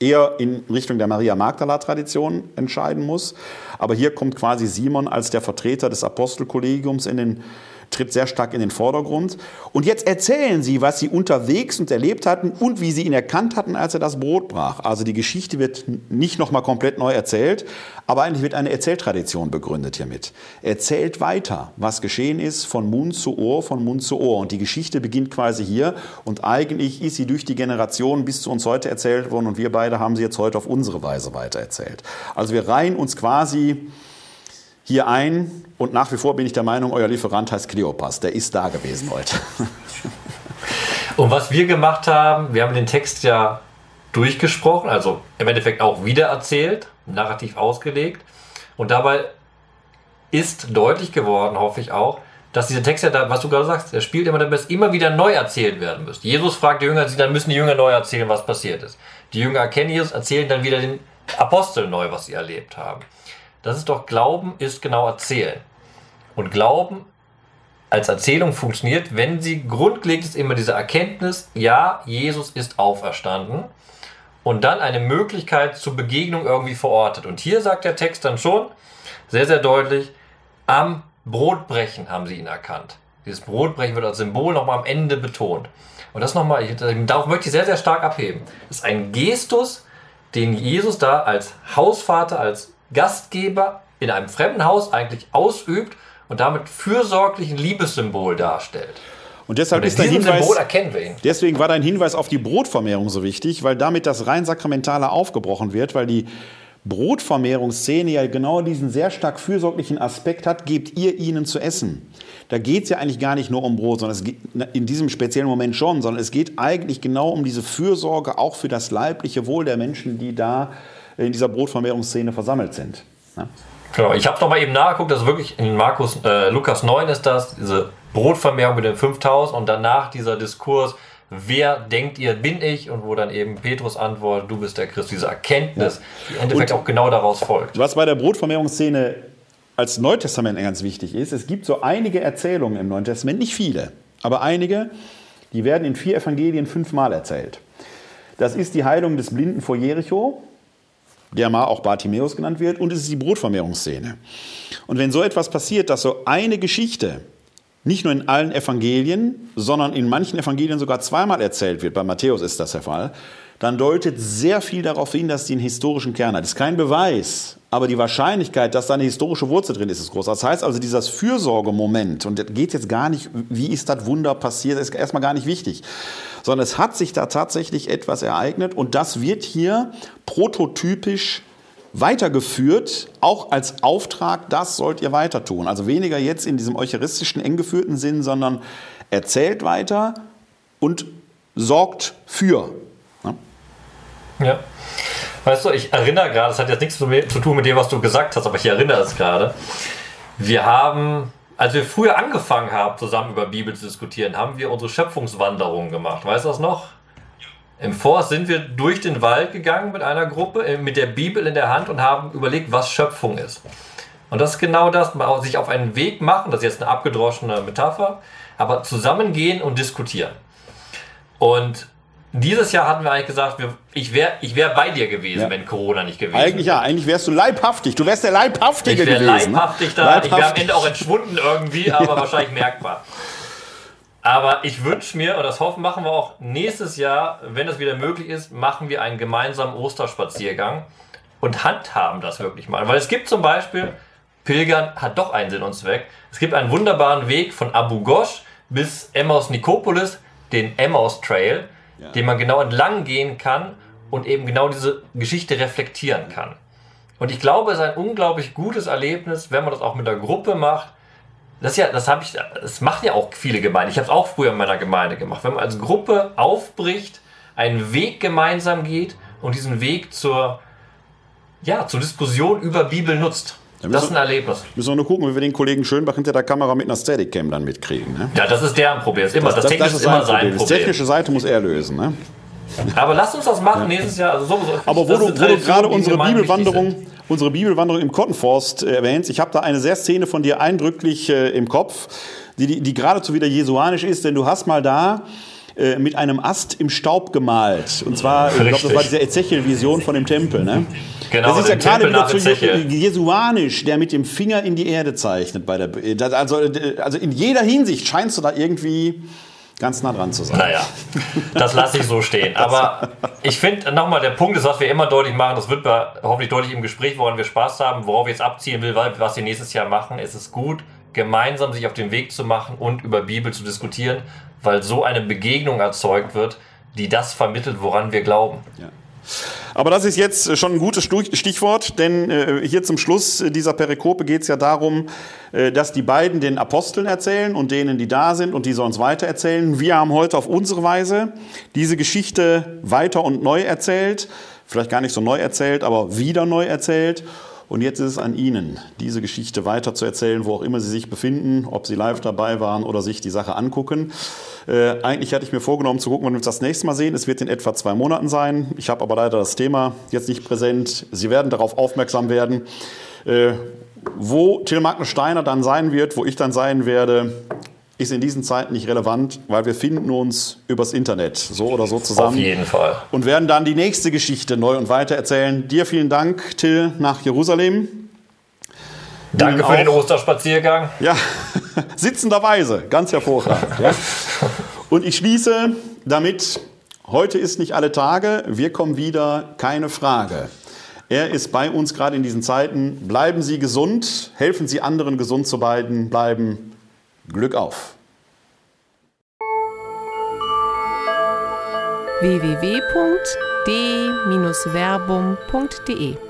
eher in Richtung der Maria Magdala-Tradition entscheiden muss. Aber hier kommt quasi Simon als der Vertreter des Apostelkollegiums in den tritt sehr stark in den Vordergrund. Und jetzt erzählen sie, was sie unterwegs und erlebt hatten und wie sie ihn erkannt hatten, als er das Brot brach. Also die Geschichte wird nicht nochmal komplett neu erzählt, aber eigentlich wird eine Erzähltradition begründet hiermit. Erzählt weiter, was geschehen ist, von Mund zu Ohr, von Mund zu Ohr. Und die Geschichte beginnt quasi hier und eigentlich ist sie durch die Generationen bis zu uns heute erzählt worden und wir beide haben sie jetzt heute auf unsere Weise weitererzählt. Also wir reihen uns quasi hier ein und nach wie vor bin ich der Meinung, euer Lieferant heißt Kleopas. Der ist da gewesen heute. Und was wir gemacht haben, wir haben den Text ja durchgesprochen, also im Endeffekt auch wiedererzählt, narrativ ausgelegt. Und dabei ist deutlich geworden, hoffe ich auch, dass dieser Text ja, da, was du gerade sagst, der spielt immer damit, dass immer wieder neu erzählt werden müsste. Jesus fragt die Jünger, dann müssen die Jünger neu erzählen, was passiert ist. Die Jünger erkennen Jesus, erzählen dann wieder den Aposteln neu, was sie erlebt haben. Das ist doch Glauben ist genau erzählen. Und Glauben als Erzählung funktioniert, wenn sie grundlegend ist immer diese Erkenntnis, ja, Jesus ist auferstanden und dann eine Möglichkeit zur Begegnung irgendwie verortet. Und hier sagt der Text dann schon sehr, sehr deutlich, am Brotbrechen haben sie ihn erkannt. Dieses Brotbrechen wird als Symbol nochmal am Ende betont. Und das nochmal, darauf möchte ich sehr, sehr stark abheben. Das ist ein Gestus, den Jesus da als Hausvater, als Gastgeber in einem fremden Haus eigentlich ausübt und damit fürsorglich ein Liebessymbol darstellt. Und deshalb und ist dein Hinweis, deswegen war dein Hinweis auf die Brotvermehrung so wichtig, weil damit das rein sakramentale aufgebrochen wird, weil die Brotvermehrungsszene ja genau diesen sehr stark fürsorglichen Aspekt hat, gebt ihr ihnen zu essen. Da geht es ja eigentlich gar nicht nur um Brot, sondern es geht in diesem speziellen Moment schon, sondern es geht eigentlich genau um diese Fürsorge auch für das leibliche Wohl der Menschen, die da in dieser Brotvermehrungsszene versammelt sind. Ja? Genau, ich habe nochmal eben nachgeguckt, dass wirklich in Markus, äh, Lukas 9 ist das, diese Brotvermehrung mit den 5000 und danach dieser Diskurs, wer denkt ihr, bin ich? Und wo dann eben Petrus antwortet, du bist der Christ, diese Erkenntnis, ja. die im Endeffekt und auch genau daraus folgt. Was bei der Brotvermehrungsszene als Neutestament ganz wichtig ist, es gibt so einige Erzählungen im Neuen Testament, nicht viele, aber einige, Die werden in vier Evangelien fünfmal erzählt. Das ist die Heilung des Blinden vor Jericho, der mal auch Bartimäus genannt wird, und es ist die Brotvermehrungsszene. Und wenn so etwas passiert, dass so eine Geschichte nicht nur in allen Evangelien, sondern in manchen Evangelien sogar zweimal erzählt wird, bei Matthäus ist das der Fall, dann deutet sehr viel darauf hin, dass die einen historischen Kern hat. Das ist kein Beweis, aber die Wahrscheinlichkeit, dass da eine historische Wurzel drin ist, ist groß. Das heißt also, dieses Fürsorgemoment, und das geht jetzt gar nicht, wie ist das Wunder passiert, ist erstmal gar nicht wichtig, sondern es hat sich da tatsächlich etwas ereignet und das wird hier prototypisch weitergeführt, auch als Auftrag, das sollt ihr weiter tun. Also weniger jetzt in diesem eucharistischen, eng geführten Sinn, sondern erzählt weiter und sorgt für. Ja. Weißt du, ich erinnere gerade, das hat jetzt nichts zu tun mit dem, was du gesagt hast, aber ich erinnere es gerade. Wir haben, als wir früher angefangen haben, zusammen über Bibel zu diskutieren, haben wir unsere Schöpfungswanderung gemacht. Weißt du das noch? Im Forst sind wir durch den Wald gegangen mit einer Gruppe, äh, mit der Bibel in der Hand und haben überlegt, was Schöpfung ist. Und das ist genau das, sich auf einen Weg machen, das ist jetzt eine abgedroschene Metapher, aber zusammengehen und diskutieren. Und dieses Jahr hatten wir eigentlich gesagt, ich wäre ich wär bei dir gewesen, ja. wenn Corona nicht gewesen wäre. Eigentlich ja, eigentlich wärst du leibhaftig. Du wärst der Leibhaftige ich gewesen. Wäre leibhaftig da. Leibhaftig. Ich wäre am Ende auch entschwunden irgendwie, aber ja. wahrscheinlich merkbar. Aber ich wünsche mir, und das hoffen machen wir auch nächstes Jahr, wenn es wieder möglich ist, machen wir einen gemeinsamen Osterspaziergang und handhaben das wirklich mal. Weil es gibt zum Beispiel, Pilgern hat doch einen Sinn und Zweck. Es gibt einen wunderbaren Weg von Abu Ghosh bis Emmaus Nikopolis, den Emmaus Trail, ja. den man genau entlang gehen kann und eben genau diese Geschichte reflektieren kann. Und ich glaube, es ist ein unglaublich gutes Erlebnis, wenn man das auch mit der Gruppe macht, das ja, das habe ich, das machen ja auch viele Gemeinden. Ich habe es auch früher in meiner Gemeinde gemacht. Wenn man als Gruppe aufbricht, einen Weg gemeinsam geht und diesen Weg zur, ja, zur Diskussion über Bibel nutzt. Das ist ein Erlebnis. Müssen wir nur gucken, wie wir den Kollegen Schönbach hinter der Kamera mit einer Steadicam dann mitkriegen. Ne? Ja, das ist deren Problem. Das ist immer, das, das, das, ist immer sein Problem. Die technische Seite muss er lösen. Ne? Aber lass uns das machen ja. nächstes Jahr. Also sowieso, Aber wo du, wo gerade unsere Bibelwanderung unsere Bibelwanderung im Kottenforst äh, erwähnst. Ich habe da eine sehr Szene von dir eindrücklich äh, im Kopf, die, die, die geradezu wieder jesuanisch ist, denn du hast mal da äh, mit einem Ast im Staub gemalt. Und zwar, Richtig. ich glaube, das war diese Ezechiel-Vision von dem Tempel. Ne? Genau, das ist ja gerade wieder zu jesuanisch, der mit dem Finger in die Erde zeichnet. Bei der, also, also in jeder Hinsicht scheinst du da irgendwie ganz nah dran zu sein. Naja, das lasse ich so stehen. Aber ich finde nochmal, der Punkt ist, was wir immer deutlich machen, das wird hoffentlich deutlich im Gespräch, woran wir Spaß haben, worauf ich jetzt abziehen will, was wir nächstes Jahr machen. Es ist gut, gemeinsam sich auf den Weg zu machen und über Bibel zu diskutieren, weil so eine Begegnung erzeugt wird, die das vermittelt, woran wir glauben. Ja. Aber das ist jetzt schon ein gutes Stichwort, denn äh, hier zum Schluss dieser Perikope geht es ja darum, äh, dass die beiden den Aposteln erzählen und denen, die da sind und die sollen es weiter erzählen. Wir haben heute auf unsere Weise diese Geschichte weiter und neu erzählt, vielleicht gar nicht so neu erzählt, aber wieder neu erzählt. Und jetzt ist es an Ihnen, diese Geschichte weiter zu erzählen, wo auch immer Sie sich befinden, ob Sie live dabei waren oder sich die Sache angucken. Äh, eigentlich hatte ich mir vorgenommen zu gucken, wann wir uns das nächste Mal sehen. Es wird in etwa zwei Monaten sein. Ich habe aber leider das Thema jetzt nicht präsent. Sie werden darauf aufmerksam werden. Äh, wo Till Steiner dann sein wird, wo ich dann sein werde, ist in diesen Zeiten nicht relevant, weil wir finden uns übers Internet so oder so zusammen. Auf jeden Fall. Und werden dann die nächste Geschichte neu und weiter erzählen. Dir vielen Dank, Till, nach Jerusalem. Danke für den Osterspaziergang. Ja, sitzenderweise, ganz hervorragend. ja. Und ich schließe damit, heute ist nicht alle Tage, wir kommen wieder, keine Frage. Er ist bei uns gerade in diesen Zeiten. Bleiben Sie gesund, helfen Sie anderen gesund zu bleiben. Glück auf! www.d-verbum.de